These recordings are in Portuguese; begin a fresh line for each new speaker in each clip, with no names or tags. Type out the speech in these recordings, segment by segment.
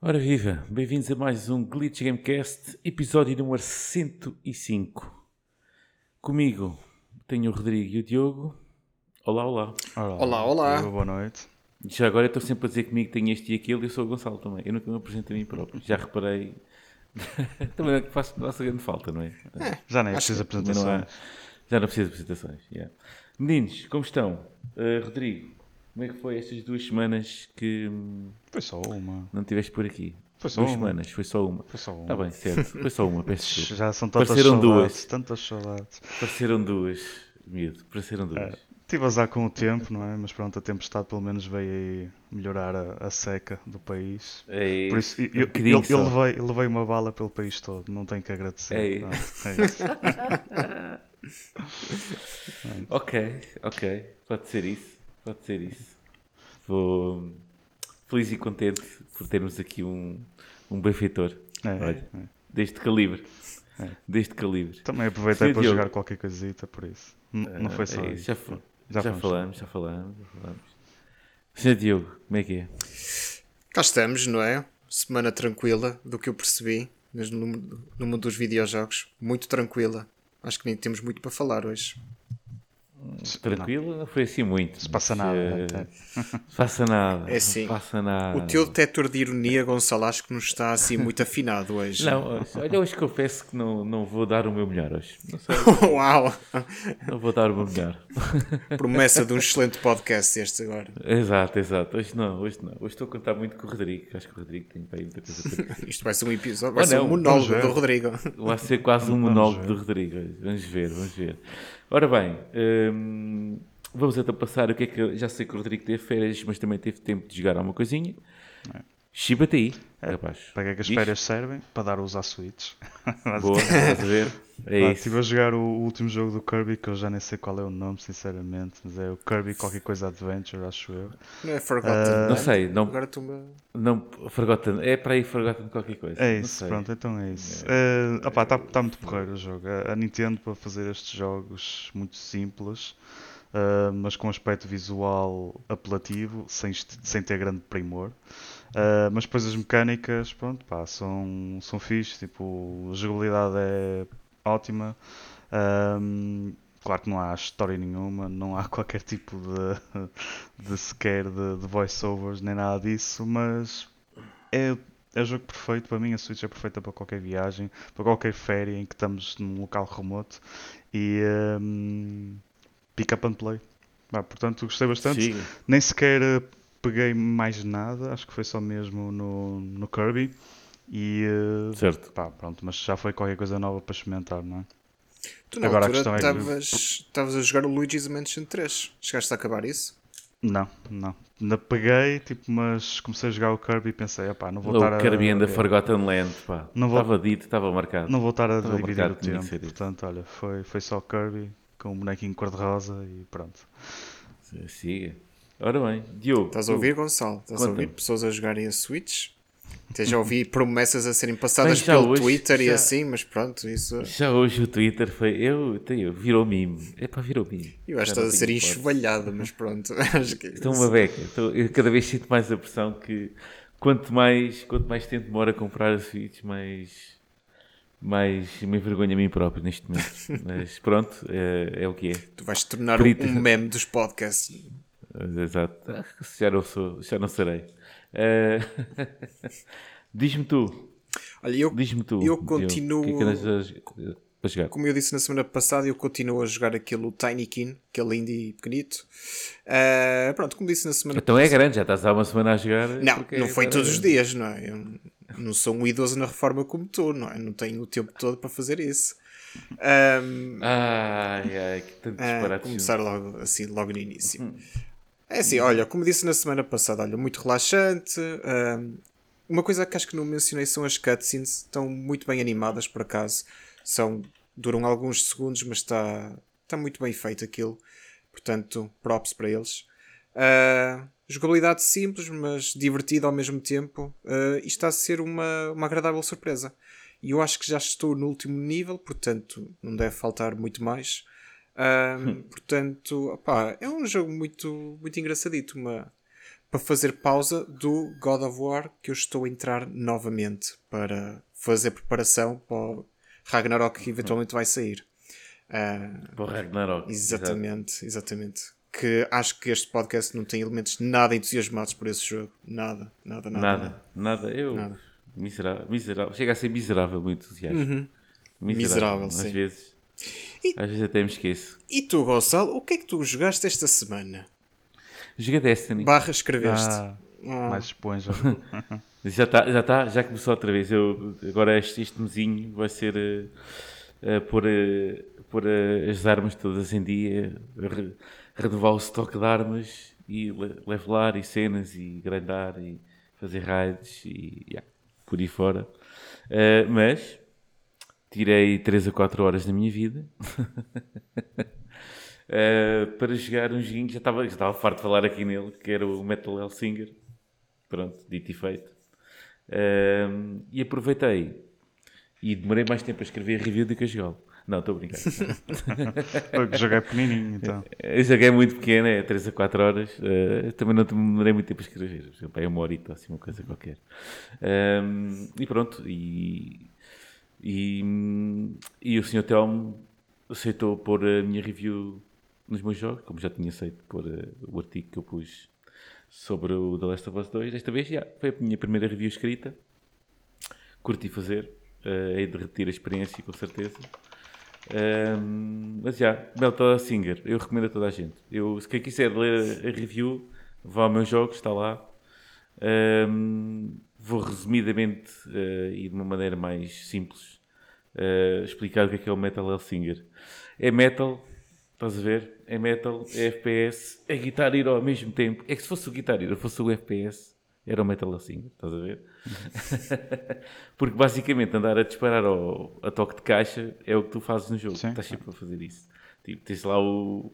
Ora viva, bem-vindos a mais um Glitch Gamecast, episódio número 105. Comigo tenho o Rodrigo e o Diogo. Olá, olá.
Olá, olá.
Boa noite.
Já agora eu estou sempre a dizer comigo que tenho este e aquilo e eu sou o Gonçalo também. Eu nunca me apresento a mim próprio. Já reparei. também é que faz nossa grande falta, não é?
Já nem é preciso
que
Também não há-
apresentações.
Já não precisa de apresentações. yeah. Meninos, como estão? Uh, Rodrigo, como é que foi estas duas semanas que hum,
Foi só uma.
não estiveste por aqui?
Foi só
duas
uma.
semanas, foi só uma.
Foi só uma.
Está bem, certo. Foi só uma, peço desculpa.
Já são tantas
Pareceram
saudades.
duas.
Tantas saudades.
Pareceram duas, miúdo, pareceram duas.
Tive azar com o tempo, não é? Mas pronto, a tempestade pelo menos veio aí melhorar a, a seca do país.
É,
Por isso, eu, eu, eu,
só.
levei, eu levei uma bala pelo país todo, não tenho que agradecer.
É.
Pronto, é isso.
Ok, ok, pode ser isso, pode ser isso. Vou feliz e contente por termos aqui um, um benfeitor,
É,
Olha.
é.
deste calibre.
É.
Deste calibre.
Também aproveitei
Sim,
para
Diogo.
jogar qualquer coisita, por isso. N- não foi só
É,
isso.
já, fa-
Já
já falamos, já falamos, já falamos. Senhor Diogo, como é que é?
Cá estamos, não é? Semana tranquila, do que eu percebi mas no, no mundo dos videojogos. Muito tranquila. Acho que nem temos muito para falar hoje.
Tranquilo? Não foi assim muito.
Se passa nada,
eh,
né?
se passa nada.
É assim,
passa nada.
O teu detector de ironia, Gonçalo, acho que não está assim muito afinado hoje.
Não, hoje, olha, hoje confesso que não, não vou dar o meu melhor hoje. Não sei,
Uau!
não vou dar o meu melhor.
Promessa de um excelente podcast este agora.
Exato, exato. Hoje não, hoje não. Hoje estou a contar muito com o Rodrigo. Acho que o Rodrigo tem para aí muita coisa para dizer.
Isto vai ser um episódio, vai
Oh,
ser
não,
um monólogo
ver.
do Rodrigo.
Vai ser quase um monólogo do Rodrigo. Vamos ver, vamos ver. Ora bem, hum, vamos então passar o que é que. Já sei que o Rodrigo teve férias, mas também teve tempo de jogar alguma coisinha. Chiba-te aí, rapaz.
Para que é que as
Diz.
férias servem? Para dar uso à Switch.
Boa, estás a ver? É
Ah,
isso.
Estive a jogar o, o último jogo do Kirby, que eu já nem sei qual é o nome, sinceramente, mas é o Kirby qualquer coisa Adventure, acho eu.
Não é Forgotten.
Ah,
Não
é?
sei, não,
Agora tu-me.
não Forgotten. É para aí Forgotten qualquer coisa.
É isso, pronto, então é isso. Está tá, tá muito porreiro o jogo. A, a Nintendo para fazer estes jogos muito simples, ah, mas com aspecto visual apelativo, sem, sem ter grande primor. Ah, mas depois as mecânicas, pronto, pá, são, são fixe, tipo, a jogabilidade é ótima. Ahm, claro que não há história nenhuma, não há qualquer tipo de, de sequer de, de voiceovers nem nada disso, mas é, é o jogo perfeito para mim. A Switch é perfeita para qualquer viagem, para qualquer férias em que estamos num local remoto e ahm, pick up and play. Pá, portanto, gostei bastante.
Siga.
Nem sequer peguei mais nada, acho que foi só mesmo no, no Kirby. E eh,
Certo.
pá, pronto, mas já foi qualquer coisa nova para experimentar, não é?
Tu na
Agora
altura
é que-
estavas estavas a jogar o Luigi's Mansion 3. Chegaste a acabar isso?
Não, não. Ainda peguei, tipo, mas comecei a jogar o Kirby e pensei, epá, não vou
O
estar a.
Kirby and the
é,
Forgotten Land, pá.
Não vou-
Estava dito, estava marcado.
Não vou estar a
Estava
dividir
marcado
o tempo. Portanto, olha, foi, foi só Kirby com o bonequinho cor-de-rosa e pronto.
Siga. Ora bem, Diogo.
Estás a ouvir, Gonçalo? Estás a ouvir pessoas a jogarem a Switch? Até já ouvi promessas a serem passadas
Bem,
pelo
hoje-
Twitter e
já-
assim, mas pronto, isso.
Já hoje o Twitter foi. Eu, eu, virou meme. É para virou meme.
Eu acho que estás a ser
tenho
enxovalhado, mas pronto. Acho que
Estou uma beca. Estou- eu cada vez sinto mais a pressão que quanto mais, quanto mais tempo demora a comprar a Switch, mais, mais me envergonho a mim próprio neste momento. Mas pronto, é, é o que é.
tu vais tornar
Perito.
um meme dos podcasts.
Exato. Já não sou, já não serei. Eh, Diz-me tu.
Olha, eu,
Diz-me tu.
Eu continuo-
que é que a,
como eu disse na semana passada, eu continuo a jogar aquele Tiny Kin, aquele indie pequenito. Ah, pronto, como disse na semana
Então é grande, já estás há uma semana a jogar.
Não, não foi todos os dias, não é? Eu não sou um idoso na reforma como tu, não é? Não tenho o tempo todo para fazer isso. Ahm,
Ai, ai, que tanto
a
disparate.
começar logo, assim, logo no início. É assim, olha, como disse na semana passada, olha, muito relaxante. ahm, uma coisa que acho que não mencionei são as cutscenes, estão muito bem animadas por acaso. São, duram alguns segundos, mas está, está muito bem feito aquilo. Portanto, props para eles. Ah, jogabilidade simples, mas divertida ao mesmo tempo. Ah, e está a ser uma, uma agradável surpresa. e eu acho que já estou no último nível, portanto não deve faltar muito mais. Um, portanto, opá, é um jogo muito, muito engraçadito. Uma, para fazer pausa do God of War que eu estou a entrar novamente para fazer preparação para o Ragnarok que eventualmente vai sair.
Uh, para o Ragnarok.
Exatamente, exatamente. Que acho que este podcast não tem elementos nada entusiasmados por esse jogo. Nada, nada, nada.
Nada, nada. nada. Eu. Nada. Miserável, miserável. Chega a ser miserável muito entusiasmo. Uhum.
Miserável, miserável às
sim. vezes. E, às vezes até me esqueço.
E tu, Gonçalo, o que é que tu jogaste esta semana?
Joguei Destiny.
Barra escreveste. Ah,
ah. Mais esponja.
já está, já está, já começou outra vez. Eu, agora este, este mesinho vai ser uh, uh, por, uh, por as armas todas em dia, re, renovar o estoque de armas e levelar e cenas e grandar e fazer raids e yeah, por aí fora. Uh, mas tirei 3 a 4 horas da minha vida uh, para jogar um joguinho, já estava, já estava farto de falar aqui nele, que era o Metal Hellsinger. Pronto, dito e feito. Uh, e aproveitei e demorei mais tempo a escrever a review do que a jogá-lo. Não, estou a brincar.
o joguei pequenininho, então.
Eu joguei muito pequeno, é 3 a 4 horas. Uh, também não demorei muito tempo a escrever. Por exemplo, é uma horita, assim, uma coisa qualquer. Um, e pronto, e, e, e o Sr. Telmo aceitou pôr a minha review nos meus jogos, como já tinha aceito por uh, o artigo que eu pus sobre o The Last of Us 2. Desta vez já foi a minha primeira review escrita. Curti fazer, uh, hei de repetir a experiência com certeza. Um, mas já, Metal Singer, eu recomendo a toda a gente. Eu, se quem quiser ler a review, vá ao meu jogo, está lá. Um, vou resumidamente uh, e de uma maneira mais simples uh, explicar o que é, que é o Metal Hellsinger. É metal, estás a ver? É metal, é FPS, é Guitar Hero ao mesmo tempo. É que se fosse o Guitar Hero, fosse o FPS, era o Metal Hellsinger, estás a ver? Porque basicamente andar a disparar ao, a toque de caixa é o que tu fazes no jogo. Sim. Estás sempre a fazer isso. Tipo, tens lá o.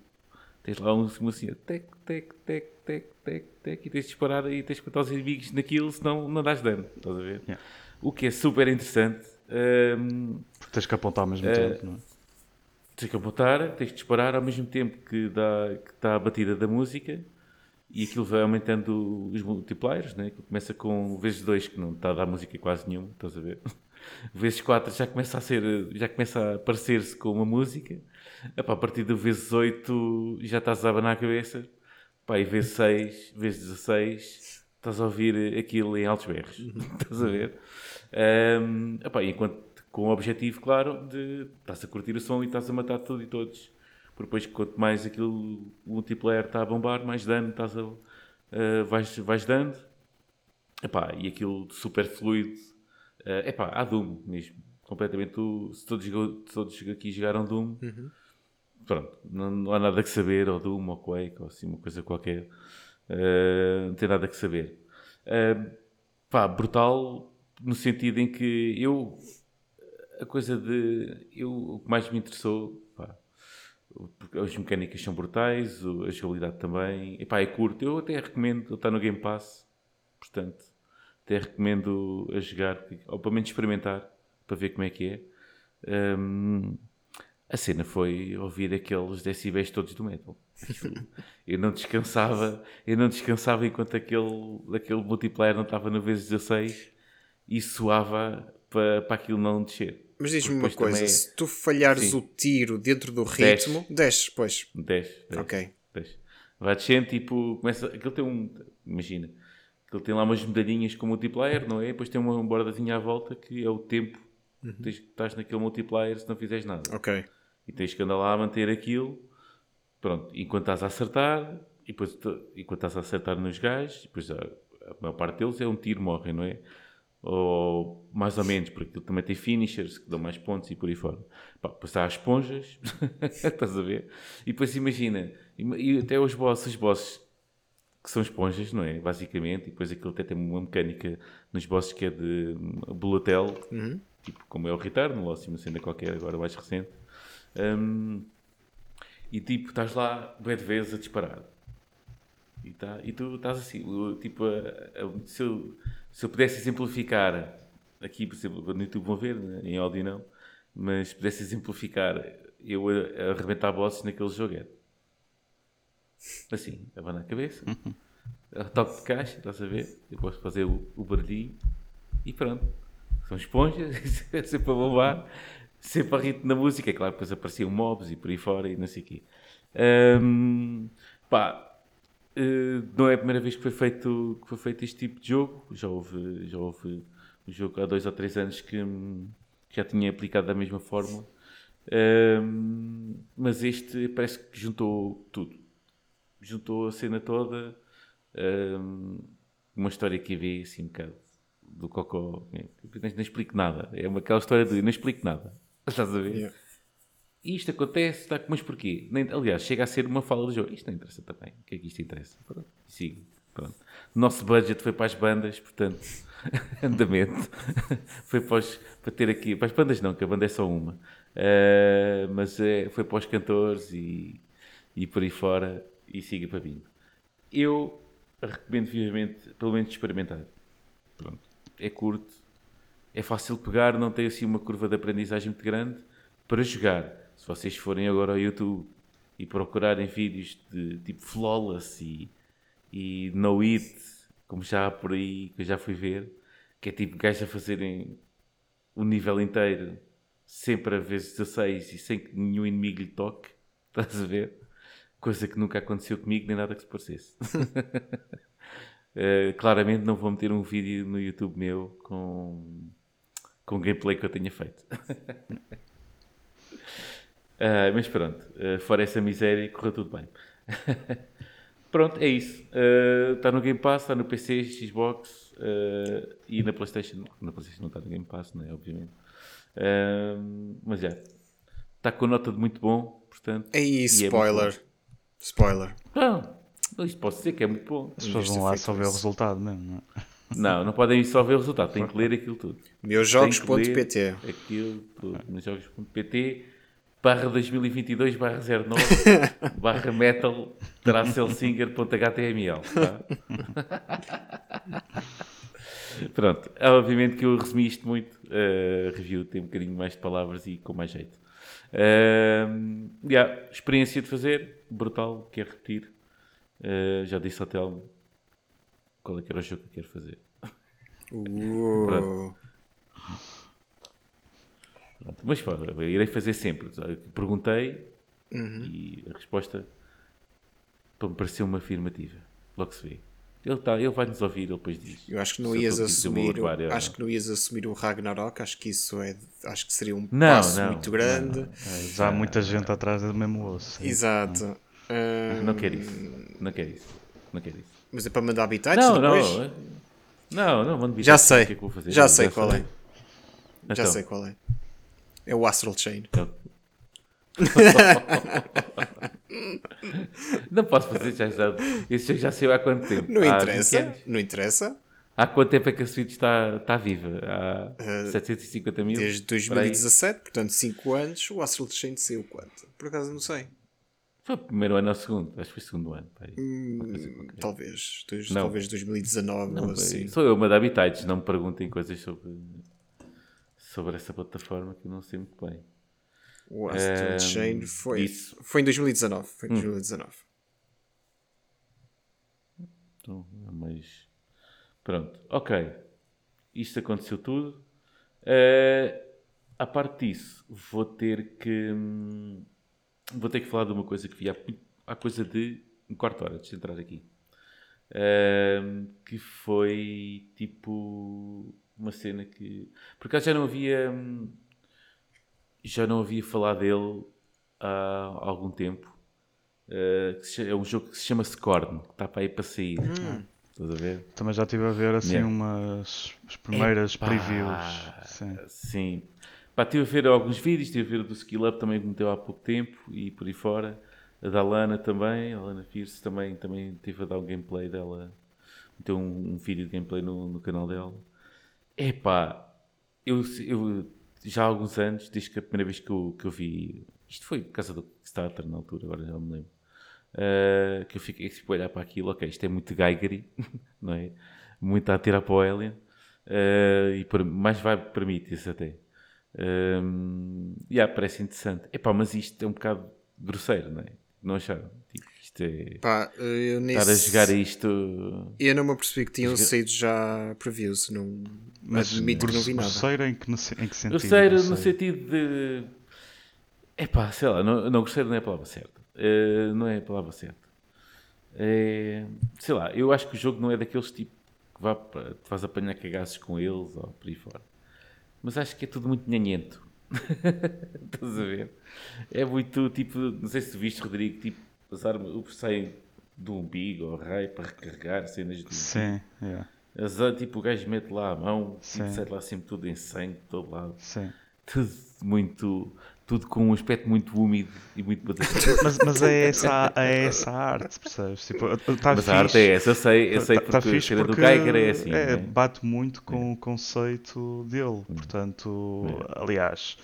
Tens lá um assim, tec, tec, tec, tec, tec, tec, e tens de disparar e tens de contar os inimigos naquilo, senão não dás dano. Estás a ver? Yeah. O que é super interessante. Um,
Porque tens que apontar ao mesmo uh, tempo, não é?
Tens que apontar, tens de disparar ao mesmo tempo que, dá, que está a batida da música e aquilo vai aumentando os multipliers, né? começa com vezes 2 que não está a dar música quase nenhuma, estás a ver? Vezes 4 já começa a ser, já começa a parecer-se com uma música. Epá, a partir do vezes 8 já estás a abanar a cabeça. Epá, e vezes 6, vezes 16 estás a ouvir aquilo em altos berros. Uhum. estás a ver? Um, epá, enquanto com o objetivo, claro, de estás a curtir o som e estás a matar tudo e todos porque depois quanto mais aquilo, o multiplayer está a bombar, mais dano estás a, uh, vais, vais dando. Epá, e aquilo super fluido. Uh, epá, há Doom mesmo. Completamente. Se todos, todos aqui jogaram Doom, uhum. pronto, não, não, há nada que saber, ou Doom, ou Quake, ou assim, uma coisa qualquer. Uh, não tem nada que saber. Uh, pá, brutal no sentido em que eu a coisa de eu o que mais me interessou porque as mecânicas são brutais, a jogabilidade também. Epá, é curto. Eu até recomendo, ele está no Game Pass, portanto, até recomendo a jogar, ou pelo menos experimentar, para ver como é que é. Um, a cena foi ouvir aqueles decibéis todos do metal. Eu não descansava, eu não descansava enquanto aquele, aquele multiplayer não estava no vezes 16 e soava para, para aquilo não descer.
Mas diz-me uma coisa, também... se tu falhares Sim. o tiro dentro do ritmo, desce, pois.
Desce, desce.
Ok.
Desce. Vai descendo, tipo, começa. Aquilo tem um. Imagina, aquilo tem lá umas medalhinhas com multiplayer, não é? Depois tem uma bordazinha à volta que é o tempo uhum. que estás naquele multiplayer se não fizeres nada.
Ok.
E tens que andar lá a manter aquilo, pronto, enquanto estás a acertar, e depois enquanto estás a acertar nos gajos, depois a, a maior parte deles é um tiro, morrem, não é? ou mais ou menos, porque também tem finishers que dão mais pontos e por aí fora. Pá, depois há as esponjas, estás a ver? E depois imagina, e até os bosses, os bosses que são esponjas, não é? Basicamente, e depois aquilo até tem uma mecânica nos bosses que é de bullet hell, uhum. tipo como é o Return, ou assim uma cena qualquer, agora mais recente. Um, e tipo, estás lá, bué de vezes a disparar. E, tá, e tu estás assim, tipo, a, a, se eu se eu pudesse exemplificar aqui, por exemplo, no YouTube vão ver, né? em áudio não, mas se pudesse exemplificar eu a, a arrebentar bosses naquele jogo era assim, abanar a cabeça, toque de caixa, estás a ver? Eu posso fazer o, o barulhinho e pronto. São esponjas, sempre a bombar, sempre a ritmo na música. É claro, depois apareciam mobs e por aí fora e não sei o quê. Um, pá, uh, não é a primeira vez que foi, feito, que foi feito este tipo de jogo. Já houve, já houve um jogo há dois ou três anos que, que já tinha aplicado da mesma forma. Mas este parece que juntou tudo. Juntou a cena toda. Um, uma história que havia assim um bocado do Cocó. Não, não explico nada. É uma, aquela história de não explico nada. Estás a ver? Yeah. Isto acontece, está, mas porquê? Nem, aliás, chega a ser uma fala do jogo. Isto não interessa também. O que é que isto interessa? Pronto, siga. Pronto. Nosso budget foi para as bandas, portanto, andamento. foi para, os, para ter aqui. Para as bandas não, que a banda é só uma. Uh, mas é, foi para os cantores e, e por aí fora. E siga para vindo. Eu recomendo vivamente, pelo menos, experimentar. Pronto. É curto, é fácil pegar, não tem assim uma curva de aprendizagem muito grande para jogar se vocês forem agora ao YouTube e procurarem vídeos de tipo Flawless e, e No It, como já há por aí, que eu já fui ver, que é tipo gajos a fazerem o nível inteiro sempre a vezes 16 e sem que nenhum inimigo lhe toque, estás a ver? Coisa que nunca aconteceu comigo, nem nada que se parecesse. uh, claramente não vou meter um vídeo no YouTube meu com, com gameplay que eu tenha feito. Uh, mas pronto, uh, fora essa miséria, correu tudo bem. pronto, é isso. Está no Game Pass, está no PC, Xbox e na PlayStation. Na PlayStation não está no Game Pass, não é? Obviamente. mas já. Está com nota de muito bom, portanto.
Aí, é spoiler. É spoiler.
Não, isto pode ser que é muito bom.
As pessoas vão lá só ver o resultado mesmo, não é?
Não, não podem só ver o resultado, têm que ler aquilo tudo.
Meusjogos.pt
Aquilo tudo. Meusjogos.pt barra 2022 barra 09 barra metal tracelsinger.html tá? pronto obviamente que eu resumi isto muito uh, review tem um bocadinho mais de palavras e com mais jeito uh, yeah, experiência de fazer brutal quero repetir uh, já disse ao Telmo qual é que era o jogo que eu quero fazer
uh.
Mas pá, irei fazer sempre. Perguntei
uhum.
e a resposta me pareceu uma afirmativa. Logo se vê. Ele, tá, ele vai nos ouvir, ele depois diz.
Eu acho que não ias assumir. O, acho que não ias assumir o Ragnarok, acho que isso é. Acho que seria um
não,
passo
não,
muito grande. Não,
é, já há muita gente atrás do mesmo osso.
Exato.
Não quero isso. Não quero isso. Não quero isso.
Mas é para mandar habitats não, depois?
Não, não, não, mando
Já sei. Que é que já sei qual é. Então. Já sei qual é. É o Astral Chain.
não posso fazer já, já. Isso já saiu há quanto tempo?
Não há interessa. Não interessa.
Há quanto tempo é que a Switch está, está viva? Há uh, 750 mil?
Desde 2017, portanto 5 anos. O Astral Chain saiu quanto? Por acaso não sei.
Foi o primeiro ano ou o segundo? Acho que foi o segundo ano.
Hum, talvez. Talvez 2019 não, ou assim.
Sou eu uma de Habitats, não me perguntem coisas sobre sobre essa plataforma que eu não sei muito bem.
O Astral um, Chain foi, isso. foi em 2019. Foi em 2019. Hum.
Então, é mas pronto, ok. Isto aconteceu tudo. Uh, a parte disso, vou ter que hum, vou ter que falar de uma coisa que vi há, há coisa de um quarto hora, de entrar aqui. Uh, que foi tipo uma cena que. Por acaso já não havia. Já não havia falado dele há algum tempo. Uh, é um jogo que se chama Scorn, que está para aí para sair. Hum. Estás a ver?
Também já estive a ver assim yeah. umas as primeiras Epá, previews.
Sim. sim. Pá, estive a ver alguns vídeos, estive a ver o do Skill Up também que meteu há pouco tempo e por aí fora. A da Lana também, a Lana Fierce também, também teve a dar um gameplay dela. Meteu um, um vídeo de gameplay no, no canal dela. Epá, eu, eu já há alguns anos, desde que a primeira vez que eu, que eu vi, isto foi por causa do Kickstarter na altura, agora já não me lembro, uh, que eu fiquei tipo, a olhar para aquilo, ok, isto é muito Geigery, não é? Muito a tirar para o Alien. Uh, e por, mais vai permite isso até. Um, yeah, parece interessante. Epá, mas isto é um bocado grosseiro, não é? Não acharam? Tipo, isto é.
Pá, eu nesse...
Estar a jogar isto.
Eu não me apercebi que tinham Joga... saído já previews. Não...
Mas admito que não vi nada. Grosseiro em que, em que sentido?
Grosseiro no sentido de. Epá, sei lá, não, não grosseiro não é a palavra certa. Uh, não é a palavra certa. É, sei lá, eu acho que o jogo não é daqueles tipo que vá, te faz apanhar cagaços com eles ou por aí fora. Mas acho que é tudo muito nhanhento. Estás a ver? É muito tipo, não sei se tu viste, Rodrigo, tipo, passar o sai do umbigo ou raio para recarregar cenas do
Sim, yeah.
Ah, tipo, o gajo mete lá a mão, tipo, sai lá sempre tudo em sangue, de todo lado.
Sim.
Tudo muito tudo com um aspecto muito úmido e muito
mas, mas é, essa, é essa a arte, percebes? Tipo, tá
mas fixe. a arte é essa, eu sei, eu sei tá, tá porque tá do Geiger é assim. É,
né? Bate muito com é. o conceito dele, hum. portanto, é. aliás,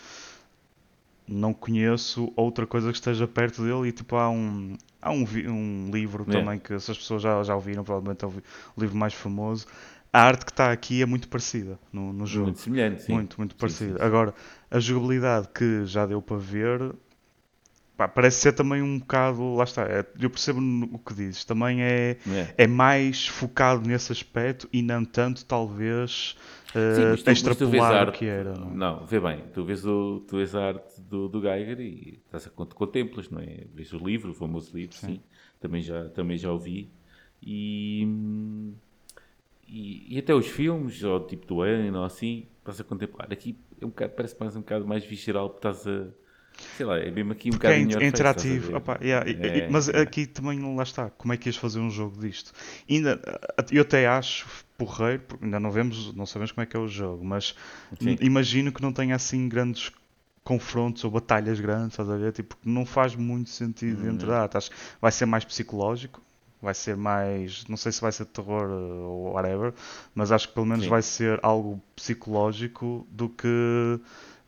não conheço outra coisa que esteja perto dele e tipo há um, há um, um livro é. também que se as pessoas já, já ouviram, provavelmente é o livro mais famoso, a arte que está aqui é muito parecida no, no jogo.
Muito semelhante, sim.
Muito, muito parecida. Sim, sim. Agora, a jogabilidade que já deu para ver pá, parece ser também um bocado. Lá está, é, eu percebo o que dizes. Também é, é, é. mais focado nesse aspecto e não tanto, talvez. Uh, Sim, extrapolar o que era.
Não, não, vê bem, tu vês, o, tu vês a arte do, do Geiger e estás a contemplas, não é? Vês o livro, o famoso livro, sim. sim. Também, já, também já ouvi. E, e, e, até os filmes, ou tipo do ano, ou assim, estás a contemplar. Aqui é um bocado, parece mais um bocado mais visceral, porque estás a. Sei lá, é mesmo aqui um bocado
é interativo. Opa, yeah, é, mas é. aqui também lá está. Como é que ias fazer um jogo disto? Ainda, eu até acho porreiro, porque ainda não vemos, não sabemos como é que é o jogo, mas Sim. imagino que não tenha assim grandes confrontos ou batalhas grandes, estás a ver? Tipo, não faz muito sentido uhum. entrar. Vai ser mais psicológico, vai ser mais. Não sei se vai ser terror uh, ou whatever, mas acho que pelo menos Sim. vai ser algo psicológico do que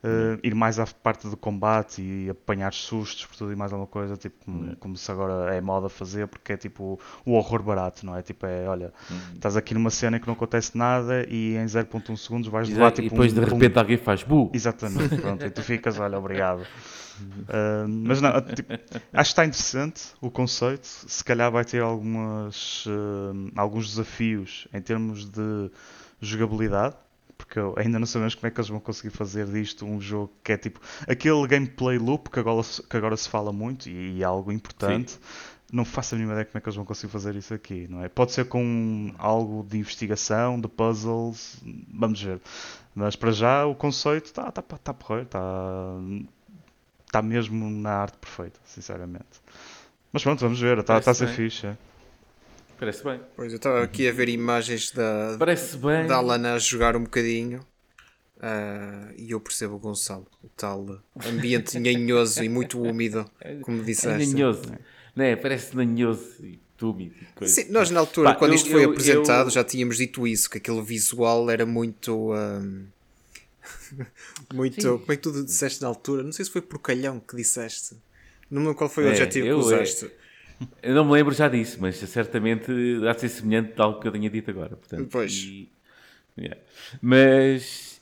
uh, ir mais à parte do combate e apanhar sustos por tudo e mais alguma coisa, tipo como, como, se agora é moda fazer, porque é tipo o horror barato, não é? Tipo, é olha, uhum. estás aqui numa cena em que não acontece nada e em 0.1 segundos vais levar tipo.
E depois
um,
de repente um... alguém faz bu.
Exatamente, pronto, e tu ficas, olha, obrigado. Uh, mas não, tipo, acho que está interessante o conceito. Se calhar vai ter algumas, uh, alguns desafios em termos de jogabilidade, porque ainda não sabemos como é que eles vão conseguir fazer disto um jogo que é tipo aquele gameplay loop que agora, que agora se fala muito e, e é algo importante. Sim. Não faço a mínima ideia como é que eles vão conseguir fazer isso aqui, não é? Pode ser com algo de investigação, de puzzles, vamos ver. Mas para já o conceito está tá, tá, tá porreiro, está está mesmo na arte perfeita, sinceramente. Mas pronto, vamos ver, está tá a ser fixe. É.
Parece bem.
Pois eu estava aqui a ver imagens da,
Parece bem.
da Alana a jogar um bocadinho. Uh, e eu percebo o Gonçalo, o tal ambiente nhanhoso e muito úmido, como disseste.
É nhanhoso, não é? Parece nhanhoso e úmido.
Sim, nós na altura, quando eu, isto foi eu, apresentado, eu... já tínhamos dito isso, que aquele visual era muito. Um Muito. Sim. Como é que tu disseste na altura? Não sei se foi porcalhão que disseste. Não qual foi o é, adjetivo que usaste.
É, eu não me lembro já disso, mas certamente há de ser semelhante de algo que eu tenha dito agora. Portanto,
pois. E,
yeah. Mas.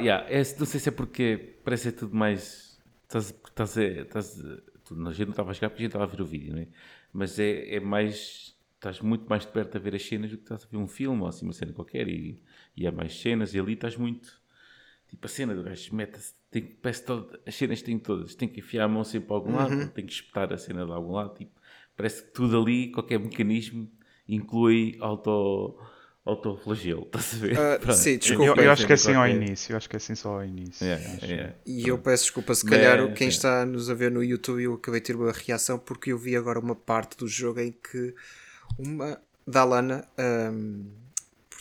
Yeah, é, não sei se é porque parece ser tudo mais. Estás, estás, estás, a gente não estava a chegar porque a gente estava a ver o vídeo, não é? Mas é, é mais. Estás muito mais de perto a ver as cenas do que estás a ver um filme ou assim, uma cena qualquer e, e há mais cenas e ali estás muito Tipo a cena do gajo mete-se, parece todo, as cenas têm todas, tem que enfiar a mão sempre para algum lado, uhum. tem que espetar a cena de algum lado, tipo, parece que tudo ali, qualquer mecanismo, inclui auto, autoflagelo, estás a ver?
Uh, sim, desculpa.
Eu, eu acho que é assim ao início, eu acho que é assim só ao início.
Yeah, yeah.
E eu peço desculpa, se calhar quem está nos a ver no YouTube, eu acabei de ter uma reação porque eu vi agora uma parte do jogo em que uma da Lana. Um,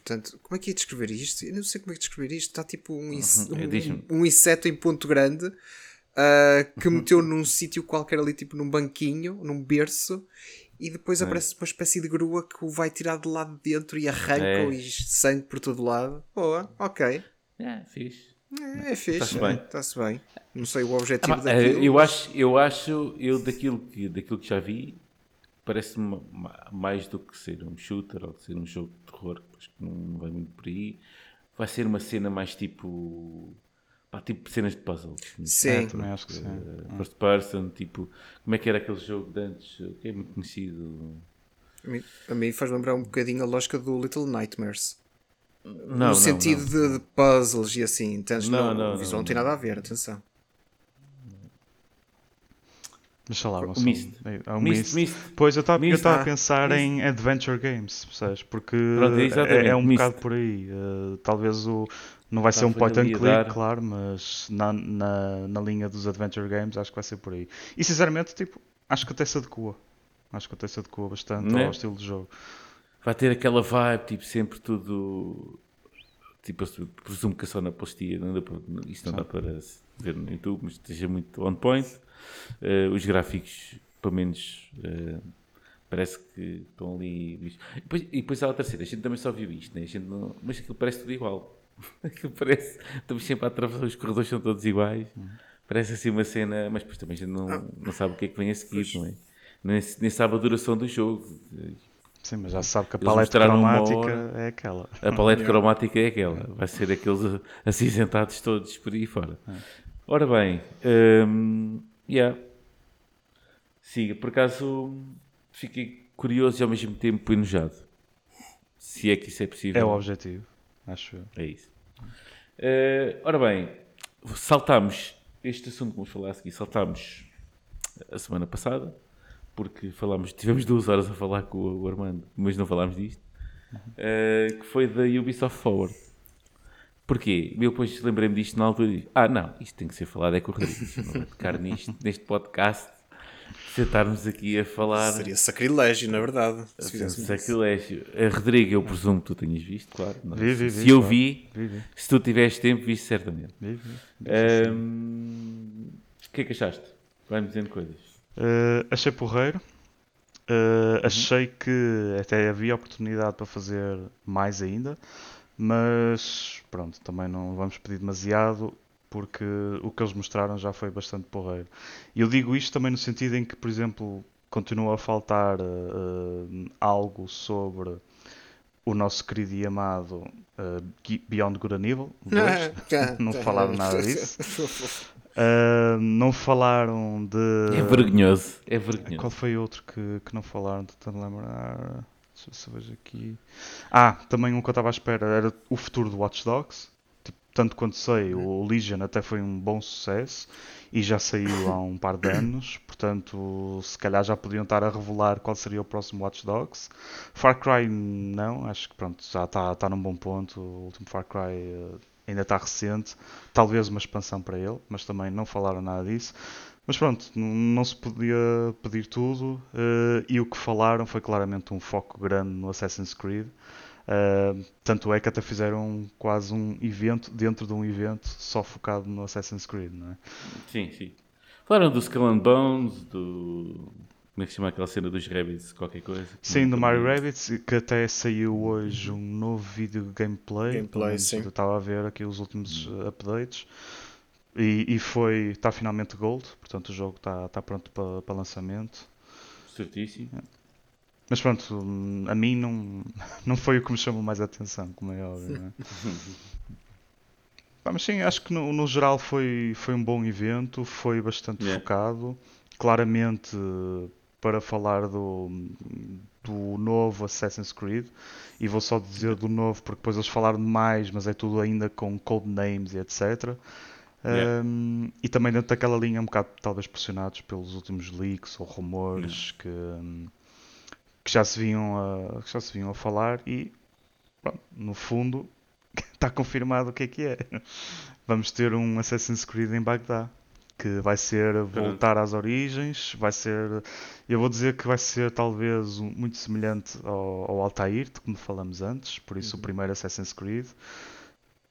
Portanto, como é que ia descrever isto? Eu não sei como é que descrever isto. Está tipo um, uhum. um, um, inseto em ponto grande uh, que meteu num sítio qualquer ali, tipo num banquinho, num berço, e depois é. aparece uma espécie de grua que o vai tirar de lado de dentro e arranca é. e sangue por todo lado. Boa, ok.
É, fixe.
É, é fixe. Está-se bem. Está-se bem. Não sei o objetivo ah, daquilo.
Eu acho, eu acho, eu daquilo que, daquilo que já vi, parece-me mais do que ser um shooter ou ser um jogo de terror, que não vai muito por aí. vai ser uma cena mais tipo. Pá, tipo cenas de puzzles.
Sim.
É, também acho que sim.
Uh, first person, tipo. Como é que era aquele jogo de antes? Que é muito conhecido.
A mim, a mim faz lembrar um bocadinho a lógica do Little Nightmares.
Não,
no
não,
sentido
não.
De, de puzzles e assim. Entendes?
Não,
Não,
não,
o visual
não,
não, tem nada a ver, atenção.
Mas sei lá, não
O
são-
Myst.
é, é o
Myst,
Myst.
Myst.
Pois eu estava a pensar
Myst.
em adventure games, percebes? Porque
Pronto, é
é, é um
Myst.
bocado por aí. Uh, talvez o. Não vai ser um point and click, claro, mas na, na, na linha dos adventure games acho que vai ser por aí. E sinceramente, tipo, acho que até se adequa. Acho que até se adequa bastante
Né?
ao estilo de jogo.
Vai ter aquela vibe, tipo, sempre tudo. Tipo, eu presumo que é só na postia, não dá para, isto não dá para ver no YouTube, mas esteja muito on point. Eh, os gráficos, pelo menos, eh, parece que estão ali. E depois, e depois há a terceira, a gente também só viu isto, né? a gente não, mas aquilo parece tudo igual. Aquilo parece. Estamos sempre a atravessar, os corredores são todos iguais. Parece assim uma cena, mas depois também a gente não, não sabe o que é que vem a seguir, não é? Nem, nem sabe a duração do jogo.
Sim, mas já se sabe que a paleta cromática
hora.
é aquela.
A paleta cromática é aquela. Vai ser aqueles acinzentados todos por aí fora. Ora bem, hum, yeah. siga. Por acaso fiquei curioso e ao mesmo tempo enojado. Se é que isso é possível.
É o objetivo, acho eu.
É isso. Eh, ora bem, saltámos este assunto que vamos falar a seguir. Saltámos a semana passada, porque falámos, tivemos duas horas a falar com o Armando, mas não falámos disto. eh, que foi da Ubisoft Forward. Porquê? Eu depois lembrei-me disto na altura e disse: Ah, não, isto tem que ser falado é com o Rodrigo. Isto Não vai tocar nisto, neste podcast. Sentarmos aqui a falar.
Seria sacrilégio, na verdade. Se isso.
Sacrilégio. Eh, Rodrigo, eu presumo que tu tenhas visto, claro. não é?
Vi, vi,
se
vi,
eu
claro.
vi,
Vi, vi,
se tu tiveres tempo, viste certamente.
vi, vi.
Ahm, O que é que achaste? Vai-me dizendo coisas.
Uh, achei porreiro. Uh, achei que até havia oportunidade para fazer mais ainda, mas pronto, também não vamos pedir demasiado porque o que eles mostraram já foi bastante porreiro. E eu digo isto também no sentido em que, por exemplo, continua a faltar uh, algo sobre o nosso querido e amado uh, Beyond Good and Evil 2. Não falaram nada disso. Uh, não falaram de.
É vergonhoso. É
Qual
vergonhoso.
foi outro que, que não falaram? Tentando lembrar. Deixa eu ver aqui. Ah, também um que eu estava à espera era o futuro do Watch Dogs. Tipo, tanto quanto sei, o Legion até foi um bom sucesso e já saiu há um par de anos. Portanto, se calhar já podiam estar a revelar qual seria o próximo Watch Dogs. Far Cry não, acho que pronto, já está está num bom ponto. O último Far Cry eh, ainda está recente. Talvez uma expansão para ele, mas também não falaram nada disso. Mas pronto, não se podia pedir tudo eh, e o que falaram foi claramente um foco grande no Assassin's Creed. Eh, tanto é que até fizeram quase um evento dentro de um evento só focado no Assassin's Creed, não é?
Sim, sim. Falaram do Skull and Bones, do. Como é que se chama aquela cena dos Rabbits, qualquer coisa?
Sim, do Mario. Rabbids, que até saiu hoje um novo vídeo de gameplay.
Gameplay, sim.
Eu estava a ver aqui os últimos uh, updates. E, e foi, está finalmente gold, portanto o jogo está está pronto para para lançamento.
Certíssimo.
Mas pronto, a mim não, não foi o que me chamou mais a atenção, como é óbvio, é? Pá, mas sim, acho que no, no geral foi, foi um bom evento, foi bastante
Yeah.
focado. Claramente para falar do, do novo Assassin's Creed, e vou só dizer do novo porque depois eles falaram de mais, mas é tudo ainda com codenames e etc.
Yeah.
Um, e também dentro daquela linha um bocado talvez pressionados pelos últimos leaks ou rumores que, hum, que já se vinham a, que já se vinham a falar e pronto, no fundo está confirmado o que é que é. Vamos ter um Assassin's Creed em Bagdá que vai ser voltar às origens, vai ser, eu vou dizer que vai ser talvez um- muito semelhante ao, ao Altair, de como falamos antes, por isso o primeiro Assassin's Creed.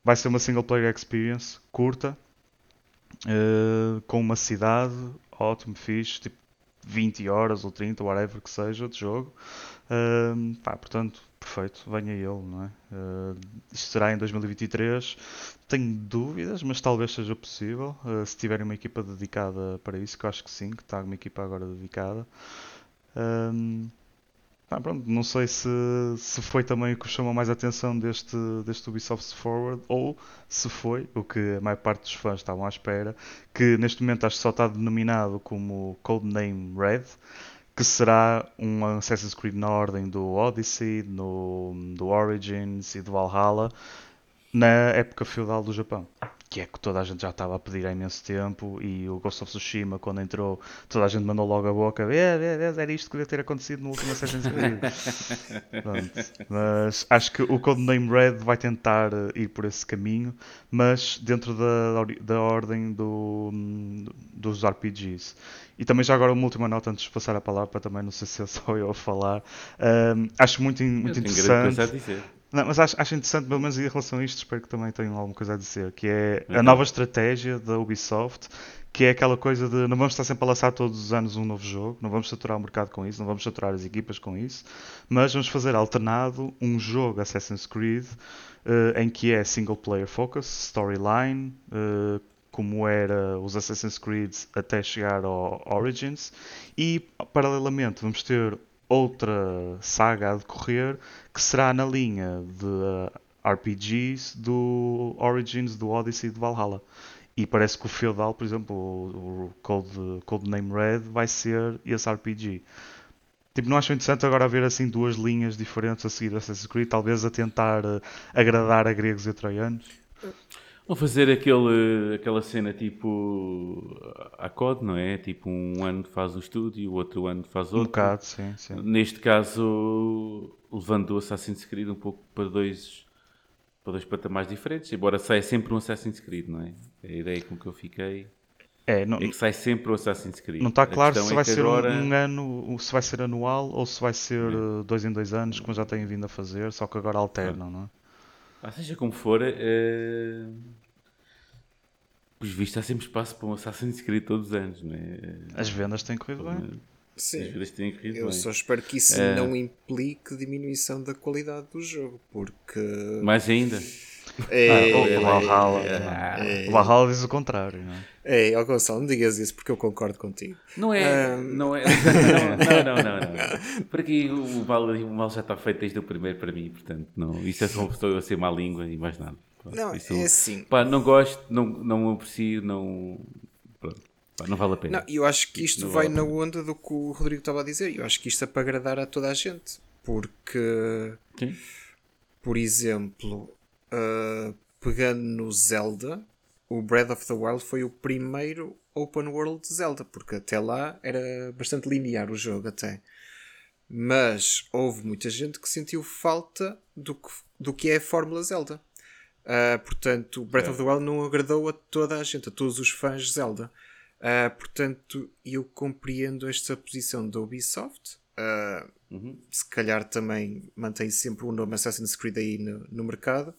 Vai ser uma single player experience curta, eh, com uma cidade, ótimo, fixe, tipo 20 horas ou 30, whatever que seja, de jogo. Ahm, pá, portanto, perfeito, venha ele, não é? Eh, isto será em 2023. Tenho dúvidas, mas talvez seja possível. eh, se tiverem uma equipa dedicada para isso, que eu acho que sim, que está uma equipa agora dedicada. Ah, pronto, não sei se, se foi também o que chamou mais a atenção deste, deste Ubisoft Forward ou se foi, o que a maior parte dos fãs estavam à espera, que neste momento acho que só está denominado como Codename Red, que será um Assassin's Creed na ordem do Odyssey, no, do Origins e do Valhalla, na época feudal do Japão que é que toda a gente já estava a pedir há imenso tempo e o Ghost of Tsushima quando entrou toda a gente mandou logo a boca é, é, é, era isto que devia ter acontecido no último Assassin's Creed. Mas acho que o Codename Red vai tentar eh, ir por esse caminho mas dentro da, da ordem do, dos RPGs e também já agora uma última nota antes de passar a palavra para também não sei se é só eu a falar. Um, acho muito, muito interessante não, mas acho, acho, interessante, pelo menos em relação a isto, espero que também tenham alguma coisa a dizer, que é a nova estratégia da Ubisoft, que é aquela coisa de não vamos estar sempre a lançar todos os anos um novo jogo, não vamos saturar o mercado com isso, não vamos saturar as equipas com isso, mas vamos fazer alternado um jogo Assassin's Creed uh, em que é single player focus, storyline, uh, como era os Assassin's Creed até chegar ao Origins, e paralelamente vamos ter outra saga a decorrer que será na linha de uh, RPGs do Origins, do Odyssey e do Valhalla. E parece que o Feudal, por exemplo, o, Code, Codename Red, vai ser esse RPG. Tipo, não acho interessante agora haver assim duas linhas diferentes a seguir Assassin's Creed, talvez a tentar uh, agradar a gregos e troianos?
Vão fazer aquele, aquela cena tipo a COD, não é? Tipo, um ano faz um estúdio, e o outro ano faz outro. Um
bocado, sim, sim.
Neste caso, levando o Assassin's Creed um pouco para dois, para dois patamares diferentes, embora saia sempre um Assassin's Creed, não é? É a ideia com que eu fiquei. É, não, é que sai sempre o Assassin's Creed.
Não está claro se é vai ser agora... um, ano, se vai ser anual ou se vai ser é. dois em dois anos, como já têm vindo a fazer, só que agora alternam, não é?
Ah, seja como for, uh, os vistos há sempre espaço para um Assassin's Creed todos os anos, não é?
As vendas têm corrido bem.
Sim, As vendas têm corrido eu bem. só espero que isso uh, não implique diminuição da qualidade do jogo, porque.
Mais ainda.
É, o, Valhalla, é, o Valhalla diz o contrário. Não
é, é oh Gonçalo, não digas isso porque eu concordo contigo.
Não é, um... não é, não, não, não, não, não. Por aqui o mal, o mal já está feito desde o primeiro para mim, portanto, não, isso é só uma pessoa a ser má língua e mais nada.
Não, isso, é assim.
Pá, não gosto, não, não aprecio, não. Pronto. Pá, não vale a pena.
Não, eu acho que isto vai vale na onda do que o Rodrigo estava a dizer. Eu acho que isto é para agradar a toda a gente. Porque, Sim. por exemplo, uh, pegando no Zelda, o Breath of the Wild foi o primeiro open world de Zelda, porque até lá era bastante linear o jogo até. Mas houve muita gente que sentiu falta do que, do que é a Fórmula Zelda. Uh, portanto, Breath é. of the Wild não agradou a toda a gente, a todos os fãs de Zelda. Uh, portanto, eu compreendo esta posição da Ubisoft. Uh, uhum. Se calhar também mantém sempre o nome Assassin's Creed aí no, no mercado.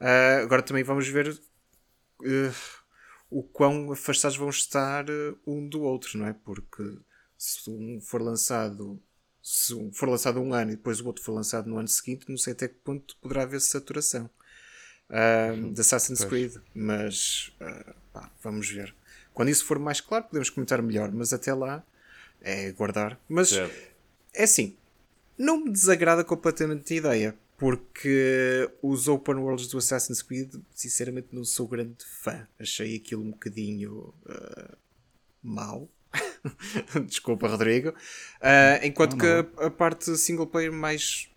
Uh, agora também vamos ver uh, o quão afastados vão estar uh, um do outro, não é? Porque se um for lançado se um for lançado um ano e depois o outro for lançado no ano seguinte, não sei até que ponto poderá haver saturação uh, de Assassin's Creed, mas pá, vamos ver. Quando isso for mais claro, podemos comentar melhor, mas até lá é guardar. Mas é assim, não me desagrada completamente a ideia porque os open worlds do Assassin's Creed, sinceramente, não sou grande fã. Achei aquilo um bocadinho uh, mau. Desculpa, Rodrigo. Uh, enquanto que a, a, parte single player mais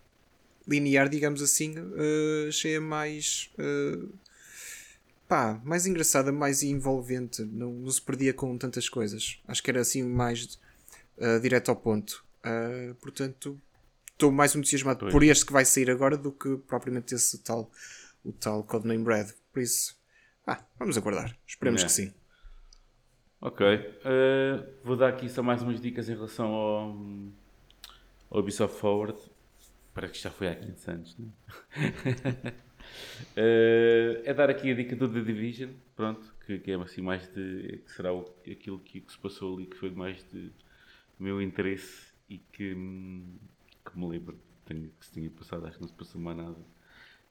linear, digamos assim, uh, achei-a mais. Uh, pá, mais engraçada, mais envolvente. Não, não se perdia com tantas coisas. Acho que era assim mais uh, direto ao ponto. Uh, portanto, estou mais entusiasmado pois. por este que vai sair agora do que propriamente esse tal, o tal Codename Red. Por isso, ah, vamos aguardar. Esperemos é. que sim.
Ok. Uh, vou dar aqui só mais umas dicas em relação ao, ao Ubisoft Forward. Parece que já foi há 500 anos, não é? uh, é dar aqui a dica do The Division, pronto, que, que é assim mais de. que será o, aquilo que, que, se passou ali, que foi mais de meu interesse e que, que me lembro tenho, que se tinha passado, acho que não se passou mais nada.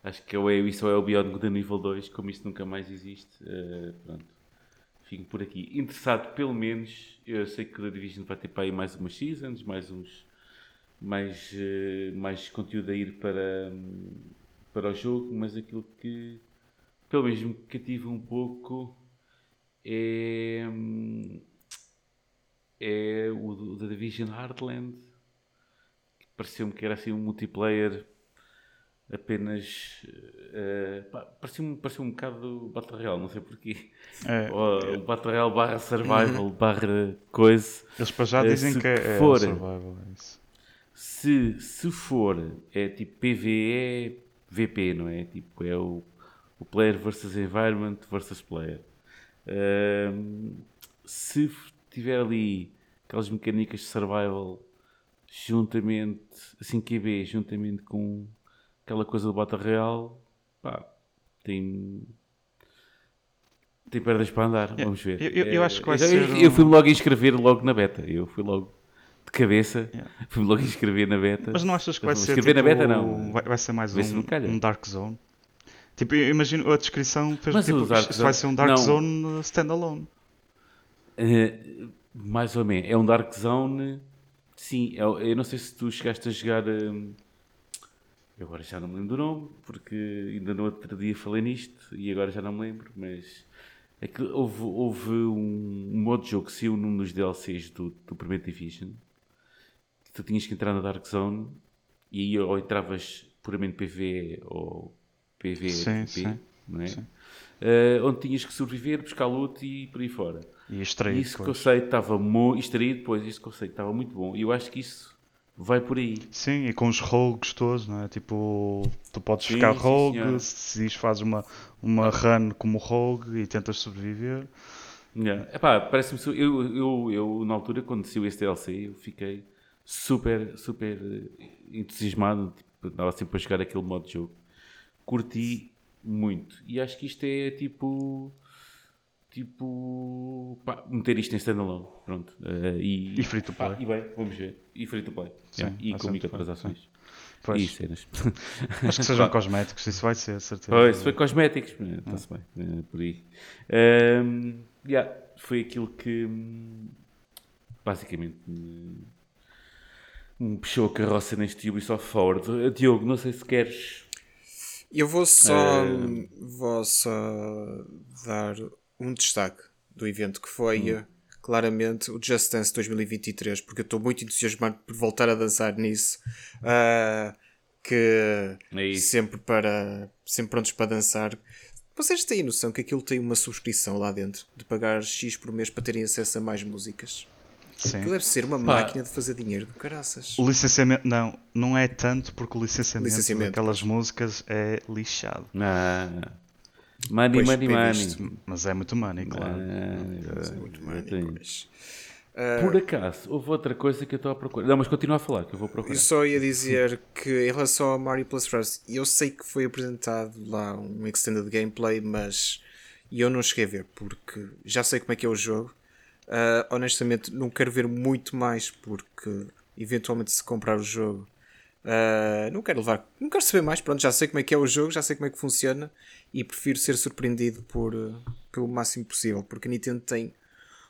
Acho que é, isso é o Beyond Good nível 2, como isto nunca mais existe. Uh, pronto, fico por aqui. Interessado, pelo menos, eu sei que o Division vai ter para aí mais umas seasons, mais uns mais, uh, mais conteúdo a ir para, para o jogo, mas aquilo que pelo menos me cativa um pouco é, é o da Division Heartland. Pareceu-me que era assim um multiplayer apenas uh, parecia-me parecia um bocado Battle Royale, não sei porquê. É, o Battle Royale barra Survival barra coisa.
Eles para já uh, dizem que é, for, é Survival. É
se, se for, é tipo PVE VP, não é? Tipo, é o, o player versus environment versus player. Uh, se tiver ali aquelas mecânicas de survival juntamente, assim QB, juntamente com aquela coisa do Battle Real, pá, tem. Tem perdas para andar, vamos ver.
Eu, eu, eu acho que vai
eu,
ser.
Eu, fui logo inscrever logo na beta. Eu fui logo de cabeça, yeah. fui logo inscrever na beta.
Mas não achas que vai ser. Inscrever tipo, na beta, não. Vai, vai ser mais um, um Dark Zone? Tipo, eu imagino a descrição fez Mas tipo, Dark vai ser um Dark não. Zone standalone.
Uh, mais ou menos. É um Dark Zone. Sim, eu, é eu não sei se tu chegaste a jogar. Eu agora já não me lembro do nome, porque ainda no outro dia falei nisto e agora já não me lembro, mas é que houve, houve um, um modo de jogo que saiu num dos DLCs do, do primeiro Division que tu tinhas que entrar na Dark Zone e aí ou entravas puramente PV ou PV sim, sim, não é? Uh, onde tinhas que sobreviver, buscar loot e por aí fora.
E extrair.
Isso conceito estava muito. extrair depois, isso conceito estava muito bom. E eu acho que isso vai por aí.
Sim, e com os rogues todos, não é? Tipo, tu podes sim, ficar sim, rogue, se fazes uma, uma run como rogue e tentas sobreviver.
Yeah. Epá, parece-me. Eu, eu, eu, na altura, quando saiu este DLC, eu fiquei super, super entusiasmado. Tipo, estava sempre a jogar aquele modo de jogo. Curti muito. E acho que isto é tipo tipo, pá, meter isto em standalone, pronto. Uh, e,
e free to play.
Ah, e bem, vamos ver. E free to play. Sim, yeah. E com microtransações.
Pois.
E cenas.
Acho que sejam cosméticos, isso vai ser, certeza.
Pois, foi cosméticos, está-se bem, uh, por aí. Um, yeah, foi aquilo que basicamente me puxou a carroça neste Ubisoft Forward. Diogo, não sei se queres.
Eu vou só, uh... vou só dar um destaque do evento que foi hum. claramente o Just Dance 2023, porque eu estou muito entusiasmado por voltar a dançar nisso. Uh, que é sempre para sempre prontos para dançar. Vocês têm noção que aquilo tem uma subscrição lá dentro de pagar X por mês para terem acesso a mais músicas? Sim. Aquilo deve ser uma Pá. máquina de fazer dinheiro do caraças.
O licenciamento, não, não é tanto porque o licenciamento, licenciamento daquelas músicas é lixado.
Não. Money, pois, money, money.
Mas é muito money, claro.
Mas é muito money, pois.
Uh, Por acaso, houve outra coisa que eu estou a procurar. Não, mas continua a falar, que eu vou procurar.
Eu só ia dizer que em relação ao Mario Plus Rabbids, eu sei que foi apresentado lá um extended gameplay, mas eu não cheguei a ver, porque já sei como é que é o jogo. Uh, honestamente, não quero ver muito mais, porque eventualmente se comprar o jogo Uh, não quero levar, não quero saber mais. Pronto, já sei como é que é o jogo, já sei como é que funciona e prefiro ser surpreendido por, uh, pelo máximo possível, porque a Nintendo tem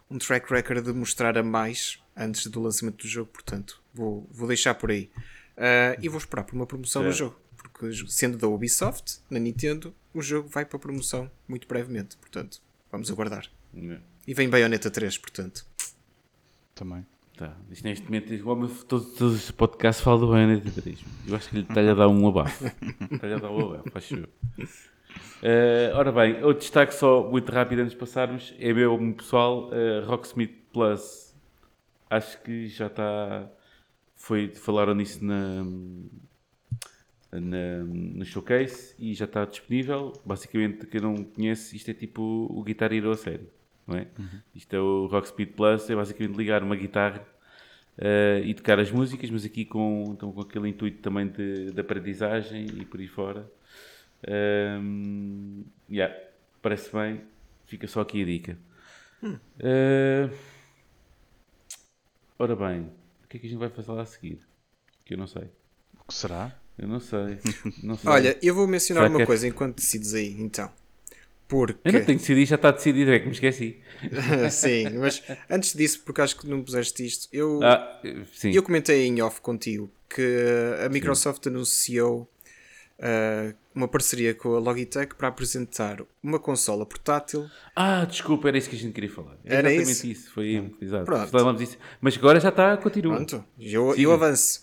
um track record de mostrar a mais antes do lançamento do jogo, portanto, vou, vou deixar por aí. Uh, e vou esperar por uma promoção é. do jogo, porque sendo da Ubisoft, na Nintendo, o jogo vai para promoção muito brevemente, portanto, vamos aguardar. É. E vem Bayonetta 3, portanto.
Também.
Tá. Isto neste momento, o homem, todos, todos os podcasts falam do 3. Eu acho que lhe está-lhe a dar um abafo. Está-lhe a dar um abafo, acho eu. Uh, ora bem, outro destaque só muito rápido antes de passarmos é meu pessoal, uh, Rocksmith Plus. Acho que já está. Foi, falaram nisso na, na, no showcase e já está disponível. Basicamente, quem não conhece, isto é tipo o Guitar Hero a sério não é? Uhum. Isto é o Rock Speed Plus, é basicamente ligar uma guitarra uh, e tocar as músicas, mas aqui com, então, com aquele intuito também de, de aprendizagem e por aí fora. Um, yeah, parece bem, fica só aqui a dica. Hum. Uh, ora bem, o que é que a gente vai fazer lá a seguir? Que eu não sei.
O que será?
Eu não sei. Não sei.
Olha, eu vou mencionar Será uma é coisa enquanto decides aí, então. Porque...
Eu não tenho decidido, já está decidido, é que me esqueci.
sim, mas antes disso, porque acho que não puseste isto, eu, ah, eu comentei em off contigo que a Microsoft Sim. anunciou uh, uma parceria com a Logitech para apresentar uma consola portátil.
Ah, desculpa, era isso que a gente queria falar.
Era exatamente
isso. isso. Foi, exato. Pronto. Isso. Mas agora já está, continua.
Pronto, eu, eu avanço.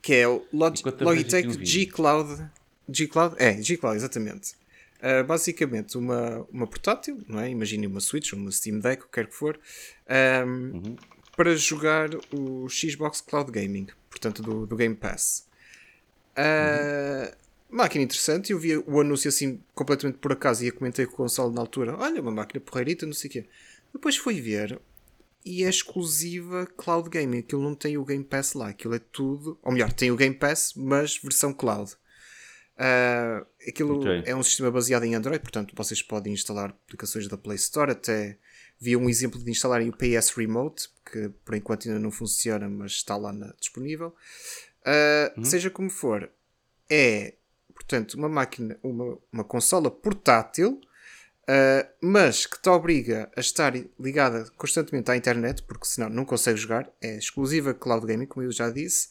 Que é o Log Logitech G Cloud. G Cloud? É, G Cloud, exatamente. Uh, basicamente, uma, uma portátil, não é? Imagine uma Switch, uma Steam Deck, o que quer que for, um, uhum. para jogar o Xbox Cloud Gaming, portanto, do, do Game Pass. Uh, uhum máquina interessante. Eu vi o anúncio assim completamente por acaso e comentei com o console na altura: olha, uma máquina porreirita, não sei o quê. Depois fui ver e é exclusiva cloud gaming. Aquilo não tem o Game Pass lá, aquilo é tudo. Ou melhor, tem o Game Pass, mas versão cloud. Uh, aquilo okay. é um sistema baseado em Android, portanto vocês podem instalar aplicações da Play Store. Até vi um exemplo de instalarem o PS Remote, que por enquanto ainda não funciona, mas está lá na, disponível. Uh, uhum. Seja como for, é portanto, uma máquina, uma, uma consola portátil, uh, mas que te obriga a estar ligada constantemente à internet, porque senão não consegue jogar, é exclusiva cloud gaming, como eu já disse,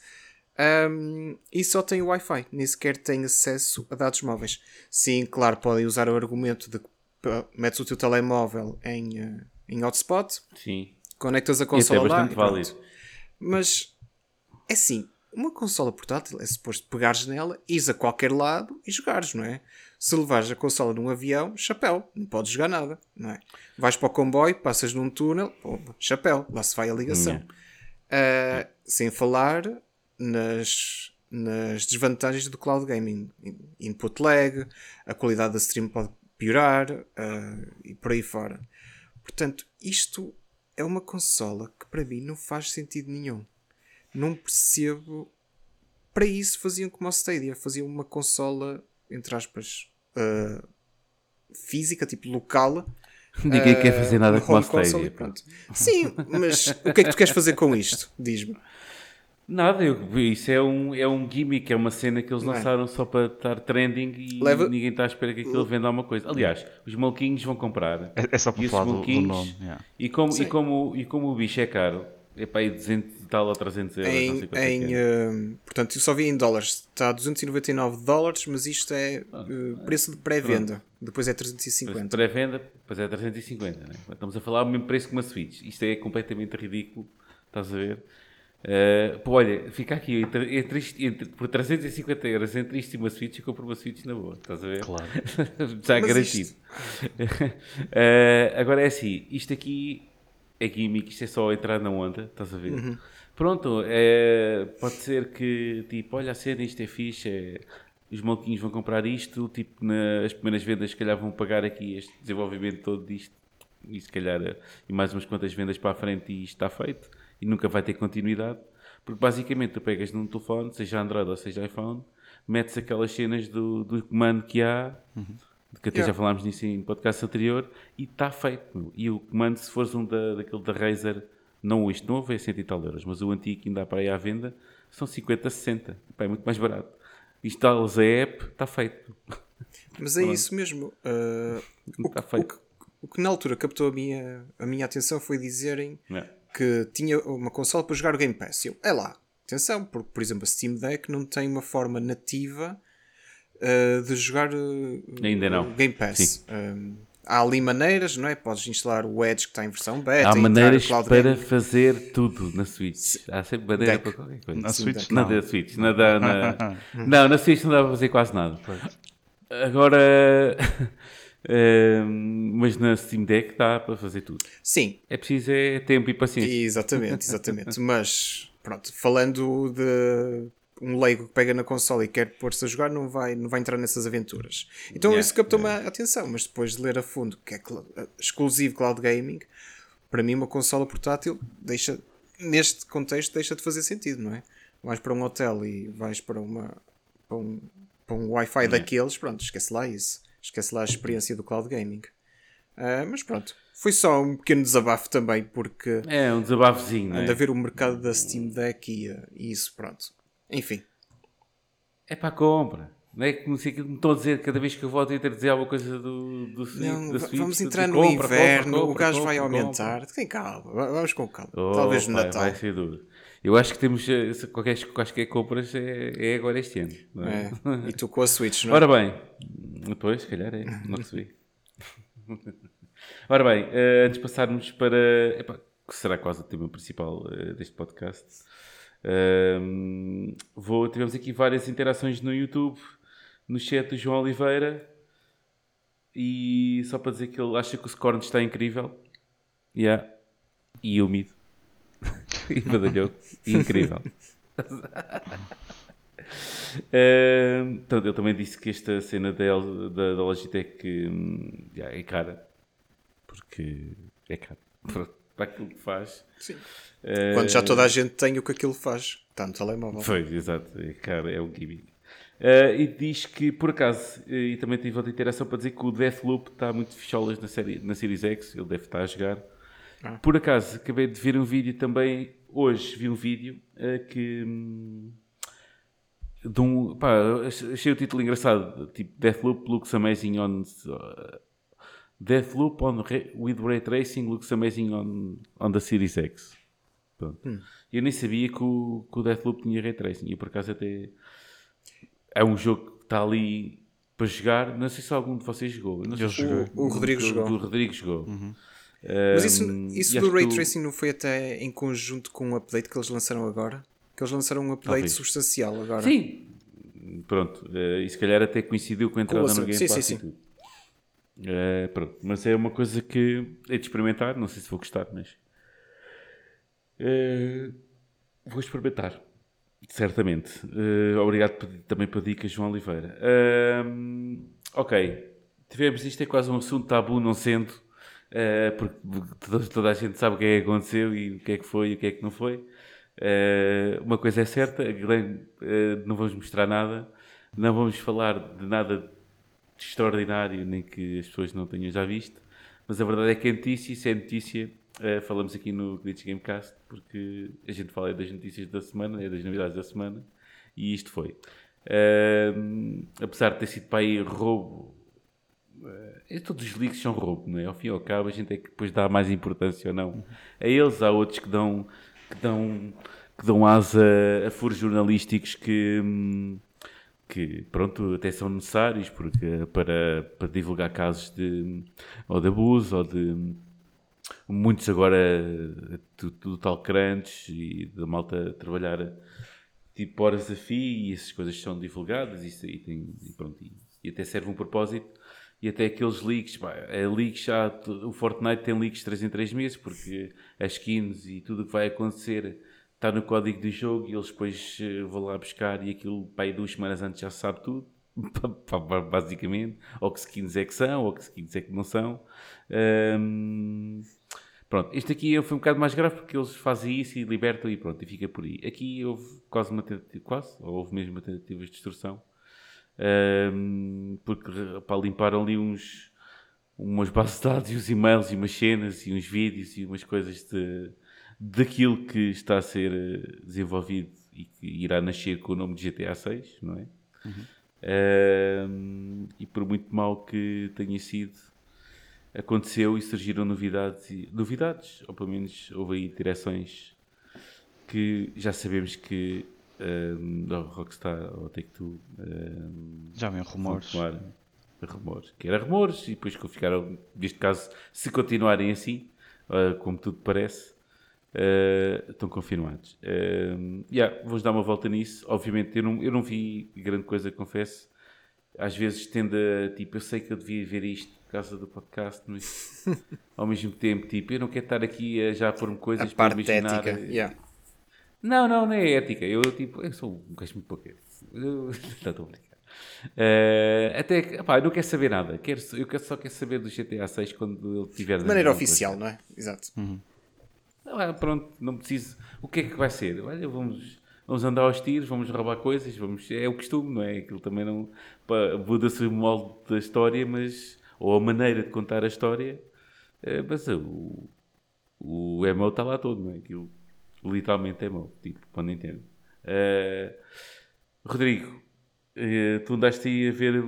um, e só tem Wi-Fi, nem sequer tem acesso a dados móveis. Sim, claro, podem usar o argumento de que metes o teu telemóvel em, uh, em hotspot,
Sim.
conectas a consola
lá. Válido.
Mas é assim, uma consola portátil é suposto pegares nela, ires a qualquer lado e jogares, não é? Se levares a consola num avião, chapéu, não podes jogar nada, não é? Vais para o comboio, passas num túnel, chapéu, lá se vai a ligação. Uh, sem falar nas, nas desvantagens do cloud gaming. Input lag, a qualidade da stream pode piorar uh, e por aí fora. Portanto, isto é uma consola que para mim não faz sentido nenhum não percebo. Para isso faziam como a Stadia, faziam uma consola, entre aspas, uh, física, tipo local.
Ninguém uh, quer fazer nada com a Stadia.
Sim, mas o que é que tu queres fazer com isto? Diz-me.
Nada, eu, isso é um, é um gimmick, é uma cena que eles não é? lançaram é. só para estar trending e Leva... ninguém está à espera que aquilo venda alguma coisa. Aliás, os malquinhos vão comprar.
É, é só para falar do, do nome.
Yeah. E, como, e, como, e como o bicho é caro, é para aí 200 e tal ou 300 euros.
Em, em uh, portanto, eu só vi em dólares. Está a 299 dólares, mas isto é uh, preço de pré-venda. Depois é 350.
Pré-venda, depois é 350. Né? Estamos a falar o mesmo preço que uma Switch. Isto é completamente ridículo. Estás a ver? Uh, pô, olha, fica aqui entre, entre, entre, por 350 euros entre isto e uma Switch, eu compro uma Switch na boa, estás a ver?
Claro.
Já garantido. Isto... uh, agora é assim, isto aqui é gimmick, isto é só entrar na onda, estás a ver? Uhum. Pronto, é, pode ser que, tipo, olha a cena, isto é fixe, é, os maluquinhos vão comprar isto, tipo, nas primeiras vendas, se calhar vão pagar aqui este desenvolvimento todo disto, e se calhar, e mais umas quantas vendas para a frente e isto está feito, e nunca vai ter continuidade, porque basicamente tu pegas num telefone, seja Android ou seja iPhone, metes aquelas cenas do, do comando que há, uhum que até yeah. já falámos nisso em podcast anterior, e está feito. E o comando, se fores um da, daquele da Razer, não este novo, é 100 e tal euros, mas o antigo que ainda há para aí à venda, são 50, 60. Pá, é muito mais barato. Instalas a app, está feito.
Mas é isso mesmo. Uh, o, está feito. O que, o que, na altura captou a minha, a minha atenção foi dizerem é. Que tinha uma console para jogar o Game Pass. Eu, é lá, atenção, porque por exemplo a Steam Deck não tem uma forma nativa uh, de jogar uh,
Ainda não.
Game Pass. Um, há ali maneiras, não é? Podes instalar o Edge que está em versão beta.
Há maneiras para fazer tudo na Switch. Há sempre maneira Deck. para qualquer coisa. Na Switch? Não. Na Switch. Na, na, na... não, na Switch não dá para fazer quase nada. Agora. Mas na Steam Deck dá para fazer tudo.
Sim.
É preciso é tempo e paciência.
Exatamente, exatamente. mas, pronto, falando de um leigo que pega na consola e quer pôr-se a jogar não vai, não vai entrar nessas aventuras. Então yeah, isso captou-me yeah. a atenção, mas depois de ler a fundo que é exclusivo cloud gaming, para mim uma consola portátil deixa, neste contexto deixa de fazer sentido, não é? Vais para um hotel e vais para uma para um, para um Wi-Fi yeah. daqueles, pronto, esquece lá isso. Esquece lá a experiência do cloud gaming. Uh, mas pronto, foi só um pequeno desabafo também, porque.
É, um desabafozinho.
Anda é? a ver o mercado da Steam Deck e, e isso, pronto. Enfim.
É para a compra. Não é que sei que me estão a dizer cada vez que eu volto a ter a dizer alguma coisa do, do
não,
da Switch.
Vamos entrar no compra, inverno, compra, compra, o gás vai aumentar. Tem calma, vamos com calma. Oh, Talvez no Natal.
Vai ser duro. Eu acho que temos eh, qualquer, qualquer compras é, é agora este ano. É?
É. E tu com a Switch, não é?
Ora bem, depois, se calhar é, não recebi. Ora bem, eh, antes de passarmos para. Epá, que será quase o tema principal eh, deste podcast. ehm, vou, tivemos aqui várias interações no YouTube, no chat do João Oliveira. E só para dizer que ele acha que o Scorn está incrível. Yeah. E úmido. e badalhoco. Incrível. Então, ele também disse que esta cena da, da, da Logitech hum, yeah, é cara. Porque é cara. Pronto, Para aquilo que faz.
Sim.
Eh,
Quando já toda a gente tem o que aquilo faz. Está no telemóvel.
Foi, exato. É cara, é um gimmick. Eh, e diz que, por acaso, e também tive outra interação para dizer que o Deathloop está muito ficholas na, série, na Series X. Ele deve estar a jogar.
Ah.
Por acaso, acabei de ver um vídeo também. Hoje vi um vídeo eh, que. hum, de um, pá, achei o título engraçado, tipo Deathloop looks amazing on uh, Deathloop on with ray tracing looks amazing on, on the Series X. Pronto. Eu nem sabia que o, que o Deathloop tinha ray tracing e por acaso até é um jogo que está ali para jogar. Não sei se algum de vocês jogou. Eu não sei
Eu
se-
joguei.
O- o Rodrigo
o-
jogou.
O Rodrigo jogou.
Mas isso, isso do Ray
o-
Tracing não foi até em conjunto com um update que eles lançaram agora? Que eles lançaram um update
Talvez.
substancial agora.
Sim, pronto. eh, e se calhar até coincidiu com a entrada
Com o
no. Game
Sim,
Pass
sim,
tudo. Eh, pronto. Mas é uma coisa que é de experimentar. Não sei se vou gostar, mas eh, vou experimentar. Certamente. Eh, obrigado também pela dica, João Oliveira. Ahm, ok. Tivemos isto é quase um assunto tabu, não sendo, eh, porque toda, a gente sabe o que é que aconteceu e o que é que foi e o que é que não foi. Eh, uma coisa é certa, eh, não vamos mostrar nada, não vamos falar de nada de extraordinário, nem que as pessoas não tenham já visto, mas a verdade é que é notícia, se é notícia, eh, falamos aqui no Glitch Gamecast, porque a gente fala das notícias da semana, é das novidades da semana, e isto foi. Ahm, apesar de ter sido para aí roubo, todos os leaks são roubo, não é? Ao fim e ao cabo, a gente é que depois dá mais importância ou não. A eles, há outros que dão, que dão, que dão asa a furos jornalísticos que, que pronto, até são necessários porque, para, para divulgar casos de, ou de abuso ou de muitos agora do tal crunch e da malta trabalhar tipo horas a fio e essas coisas são divulgadas e, e, tem, e pronto, e, e até serve um propósito e até aqueles leaks, pá, é leaks já, o Fortnite tem leaks 3 em 3 meses porque as skins e tudo o que vai acontecer está no código do jogo e eles depois eh, vão lá buscar e aquilo pá, aí duas semanas antes já sabe tudo basicamente, ou que skins é que são ou que skins é que não são Ahm, Pronto, este aqui foi um bocado mais grave porque eles fazem isso e libertam e pronto, e fica por aí. Aqui houve quase uma tentativa, quase, ou houve mesmo uma tentativa de destruição, Ahm, porque para limparam ali uns, umas bases de dados e uns e-mails e umas cenas e uns vídeos e umas coisas de, daquilo que está a ser eh, desenvolvido e que irá nascer com o nome de GTA 6, não é? Ahm, e por muito mal que tenha sido, aconteceu e surgiram novidades, e, novidades, ou pelo menos houve aí direções que já sabemos que ahm, da Rockstar ou Take-Two
Já vem rumores.
tomar rumores. Que era rumores e depois que ficaram, neste caso, se continuarem assim, ah, como tudo parece, ah, estão confirmados. Uh, yeah, vou dar uma volta nisso. Obviamente, eu não, eu não vi grande coisa, confesso. Às vezes tende a, tipo, eu sei que eu devia ver isto por causa do podcast, mas ao mesmo tempo, tipo, eu não quero estar aqui a já pôr-me
A
coisas para
parte
imaginar.
ética. Yeah.
Não, não, não é ética. Eu, tipo, eu sou um gajo muito pouco. Eu- Não estou a brincar. Eh, até que, pá, eu não quero saber nada. Quero, eu quero- só quero saber do GTA 6 quando ele tiver.
De maneira oficial, não é? Exato.
Ah, pronto, não preciso. O que é que vai ser? Olha, vamos, vamos andar aos tiros, vamos roubar coisas, vamos, é o costume, não é? Aquilo também não. Muda-se o molde da história, mas. ou a maneira de contar a história, eh, mas o, o MO está lá todo, não é? Aquilo literalmente é MO, tipo, para não entender. Eh, Rodrigo, eh, tu andaste aí a ver.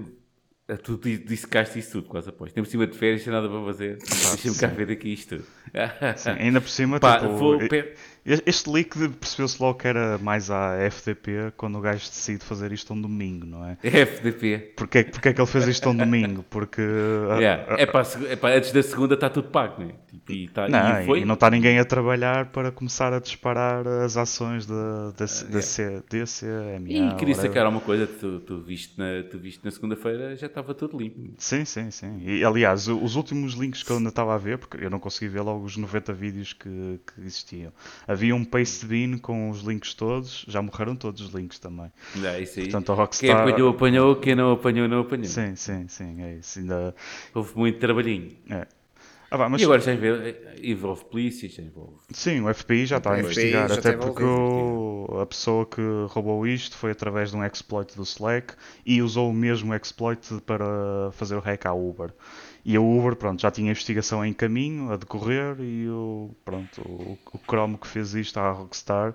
eh, Tu di- dissecaste isso tudo, quase após. Temos cima de férias, sem nada para fazer. Deixa-me cá ver aqui isto.
Sim, ainda por cima,
Pá,
tipo,
vou
e-
pe-
este leak percebeu-se logo que era mais à FDP quando o gajo decide fazer isto um domingo, não é?
FDP.
Porquê, porquê é que ele fez isto um domingo? Porque. ah,
Yeah.
ah,
É seg- é pá, antes da segunda está tudo pago, né? Tipo, e, tá,
Não,
e
e não está ninguém a trabalhar para começar a disparar as ações da, da, da, C, DCMA.
E queria sacar uma coisa, tu, tu viste na, tu viste na segunda-feira, já estava tudo limpo.
Sim, sim, sim. E, aliás, os últimos links que eu ainda estava a ver, porque eu não consegui ver logo os 90 vídeos que, que existiam. Havia um pastebin com os links todos, já morreram todos os links também.
É isso aí.
Portanto, a
Quem
Rockstar.
apanhou, apanhou, quem não apanhou, não apanhou.
Sim, sim, sim, é isso. Ainda...
Houve muito trabalhinho.
É. Ah, vá, mas
E agora já envolve, envolve polícia, já envolve.
Sim, o FBI já está a investigar, até porque o- a pessoa que roubou isto foi através de um exploit do Slack e usou o mesmo exploit para fazer o hack à Uber. E a Uber, pronto, já tinha investigação em caminho, a decorrer, e o, pronto, o, o Chrome que fez isto à Rockstar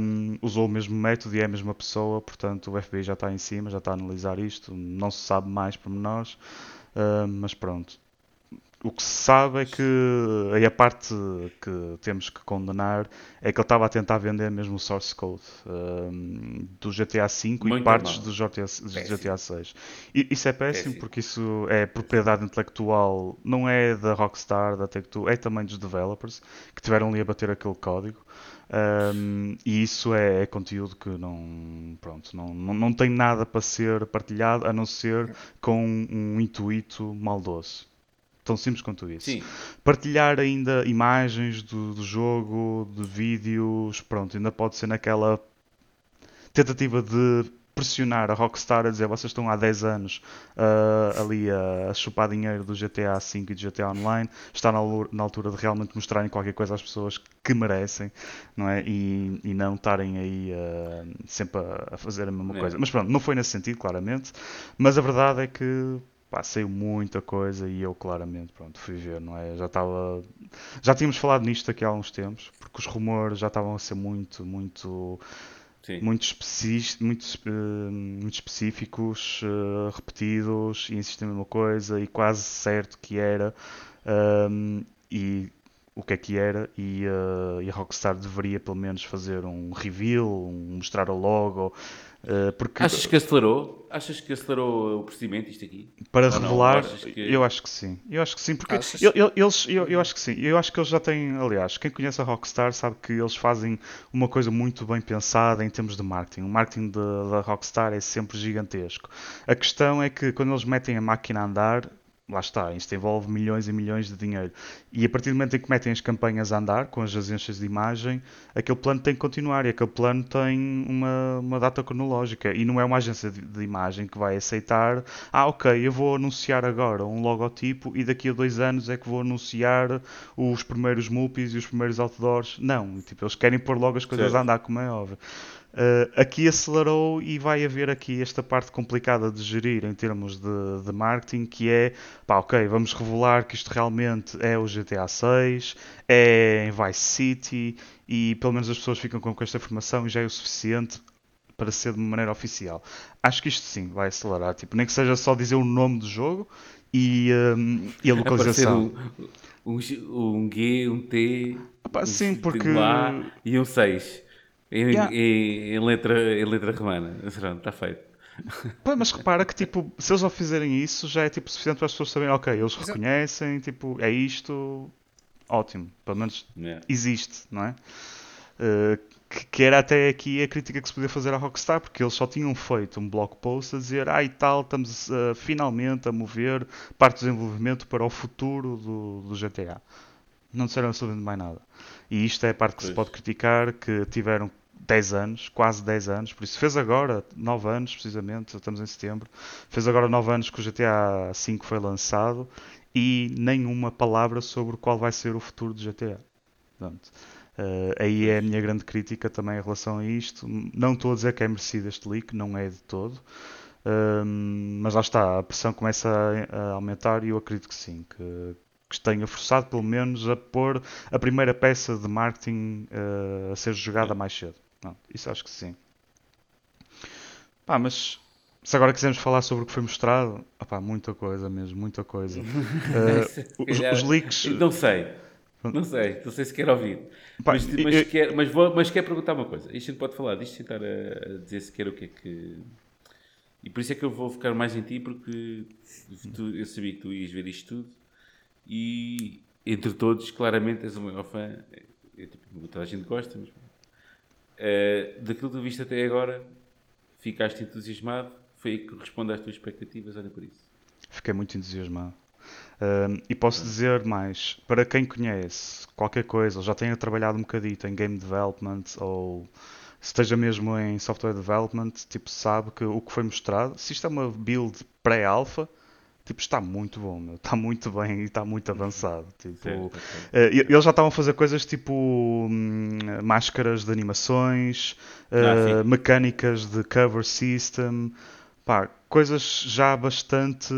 hum, usou o mesmo método e é a mesma pessoa, portanto o FBI já está em cima, já está a analisar isto, não se sabe mais pormenores, hum, mas pronto. O que se sabe é que aí a parte que temos que condenar é que ele estava a tentar vender mesmo o source code hum, do GTA V e
Muito
partes
mal.
do GTA, do. GTA 6. E, isso é péssimo,
Péssimo.
porque isso é propriedade intelectual, não é da Rockstar, da Take-Two, é também dos developers que tiveram ali a bater aquele código. Hum, e isso é, é conteúdo que não, pronto, não, não, não tem nada para ser partilhado a não ser com um intuito maldoso. Tão simples quanto isso.
Sim,
Partilhar ainda imagens do, do jogo, de vídeos, pronto, ainda pode ser naquela tentativa de pressionar a Rockstar a dizer vocês estão há 10 anos ah, ali a, a chupar dinheiro do GTA V e do GTA Online, está na, na altura de realmente mostrarem qualquer coisa às pessoas que merecem, não é? E, e não estarem aí ah, sempre a, a fazer a mesma
É.
coisa. Mas pronto, não foi nesse sentido, claramente, mas a verdade é que pá, saiu muita coisa e eu claramente pronto, fui ver, não é? Já estava. Já tínhamos falado nisto aqui há uns tempos, porque os rumores já estavam a ser muito, muito,
sim.
muito, especi muito, espe- muito específicos, eh, repetidos e insistem na mesma coisa e quase certo que era. ahm, e o que é que era e, eh, e a Rockstar deveria pelo menos fazer um reveal, um- mostrar o logo, eh, porque
Achas que acelerou? Achas que acelerou o procedimento isto aqui?
Para
Ou
revelar,
que-
eu acho que sim. Eu acho que sim, porque
Achas?
eu, eu- eles, eu, eu acho que sim. Eu acho que eles já têm, aliás, quem conhece a Rockstar sabe que eles fazem uma coisa muito bem pensada em termos de marketing. O marketing da Rockstar é sempre gigantesco. A questão é que quando eles metem a máquina a andar, lá está, isto envolve milhões e milhões de dinheiro. E a partir do momento em que metem as campanhas a andar, com as agências de imagem, aquele plano tem que continuar e aquele plano tem uma, uma data cronológica. E não é uma agência de, de imagem que vai aceitar, ah, ok, eu vou anunciar agora um logotipo e daqui a dois anos é que vou anunciar os primeiros multis e os primeiros outdoors. Não, tipo, eles querem pôr logo as coisas
Certo.
a andar, como é óbvio. Uh, aqui acelerou e vai haver aqui esta parte complicada de gerir em termos de, de marketing, que é, pá, ok, vamos revelar que isto realmente é o GTA 6, é em Vice City, e pelo menos as pessoas ficam com, com esta informação e já é o suficiente para ser de uma maneira oficial. Acho que isto sim vai acelerar, tipo, nem que seja só dizer o nome do jogo e, um, e a localização.
um, um, G- um G, um T, um
sim, porque-
um A e um 6. Em,
Yeah.
em- em letra, em letra romana. Pronto, está feito.
Pá, mas repara que tipo, se eles ao fizerem isso, já é tipo suficiente para as pessoas saberem, ok, eles
Exato.
reconhecem, tipo, é isto, ótimo, pelo menos
Yeah.
existe, não é? Uh, que, que era até aqui a crítica que se podia fazer à Rockstar, porque eles só tinham feito um blog post a dizer, ah e tal, estamos uh, finalmente a mover parte do desenvolvimento para o futuro do, do GTA. Não disseram absolutamente mais nada. E isto é a parte que se
Pois.
pode criticar, que tiveram 10 anos, quase 10 anos, por isso fez agora 9 anos, precisamente, estamos em setembro, fez agora 9 anos que o GTA V foi lançado e nenhuma palavra sobre qual vai ser o futuro do GTA. Portanto, eh, aí é a minha grande crítica também em relação a isto. Não estou a dizer que é merecido este leak, não é de todo. Ahm, mas lá está, a pressão começa a, a aumentar e eu acredito que sim, que, que tenha forçado pelo menos a pôr a primeira peça de marketing eh, a ser jogada mais cedo. Não, isso acho que sim. Pá, mas se agora quisermos falar sobre o que foi mostrado, opá, muita coisa mesmo, muita coisa. Eh, os, os leaks,
Não sei. Não sei, não sei se quer ouvir. Pá, mas, mas, eu... quer, mas, vou, mas quer perguntar uma coisa. Isto a gente pode falar disto sem estar a, a dizer sequer o que é que. E por isso é que eu vou ficar mais em ti, porque tu, eu sabia que tu ias ver isto tudo. E entre todos, claramente és o maior fã. É, tipo, toda a gente gosta, mas. Uh, daquilo que tu viste até agora, ficaste entusiasmado. Foi aí que responde às tuas expectativas, olha por isso.
Fiquei muito entusiasmado. Um, e posso dizer mais, para quem conhece qualquer coisa, ou já tenha trabalhado um bocadito em game development ou esteja mesmo em software development, tipo, sabe que o que foi mostrado, se isto é uma build pré-alpha, tipo, está muito bom, meu. está muito bem e está muito avançado. Tipo. Uh, eles já estavam a fazer coisas tipo hum, máscaras de animações, uh, mecânicas de cover system, pá, coisas já bastante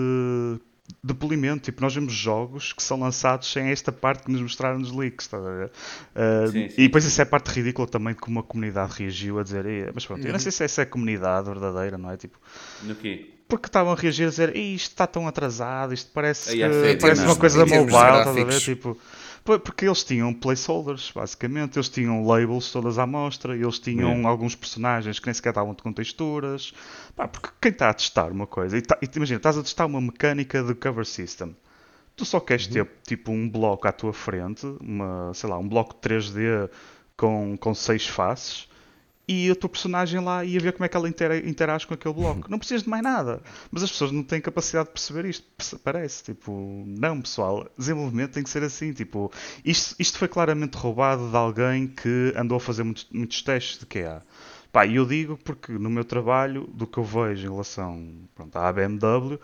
de polimento. Tipo, nós vemos jogos que são lançados sem esta parte que nos mostraram nos leaks, a ver? Uh, sim, sim, e depois sim. isso é parte ridícula também de como a comunidade reagiu a dizer, mas pronto, uhum. eu não sei se essa é a comunidade verdadeira, não é? Tipo,
no quê?
Porque estavam a reagir a dizer, isto está tão atrasado, isto parece, que, parece uma coisa mobile, estás a ver? Tipo, porque eles tinham placeholders, basicamente. Eles tinham labels todas à mostra, eles tinham alguns personagens que nem sequer estavam com texturas. Pá, porque quem está a testar uma coisa, e, tá, e imagina, estás a testar uma mecânica de cover system. Tu só queres uhum. ter tipo um bloco à tua frente, uma, sei lá, um bloco 3D com, com seis faces e a tua personagem lá ia ver como é que ela interage com aquele bloco. Não precisas de mais nada. Mas as pessoas não têm capacidade de perceber isto. Parece, tipo, não, pessoal, desenvolvimento tem que ser assim. Tipo, isto, isto foi claramente roubado de alguém que andou a fazer muitos, muitos testes de QA. Pá, e eu digo porque no meu trabalho, do que eu vejo em relação pronto, à BMW,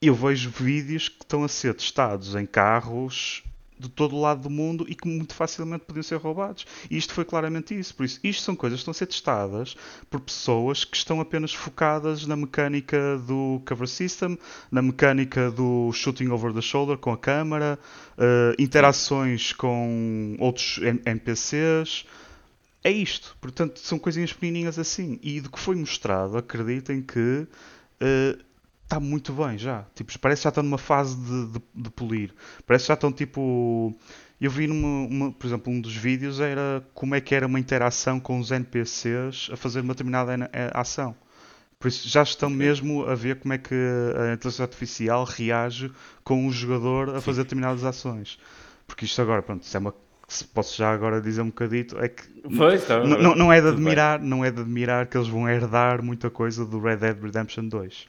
eu vejo vídeos que estão a ser testados em carros de todo o lado do mundo e que muito facilmente podiam ser roubados. E isto foi claramente isso. Por isso, isto são coisas que estão a ser testadas por pessoas que estão apenas focadas na mecânica do cover system, na mecânica do shooting over the shoulder com a câmera, uh, interações com outros NPCs. É isto. Portanto, são coisinhas pequenininhas assim. E do que foi mostrado, acreditem que uh, está muito bem já. Tipo, parece que já estão numa fase de, de, de, polir. Parece que já estão tipo. Eu vi numa, uma, por exemplo, um dos vídeos era como é que era uma interação com os NPCs a fazer uma determinada ação. Por isso já estão mesmo a ver como é que a inteligência artificial reage com o jogador a fazer determinadas ações. Porque isto agora, pronto, isso é uma se posso já agora dizer um bocadito, é que
pois, tá,
não, não, é de admirar, não é de admirar que eles vão herdar muita coisa do Red Dead Redemption 2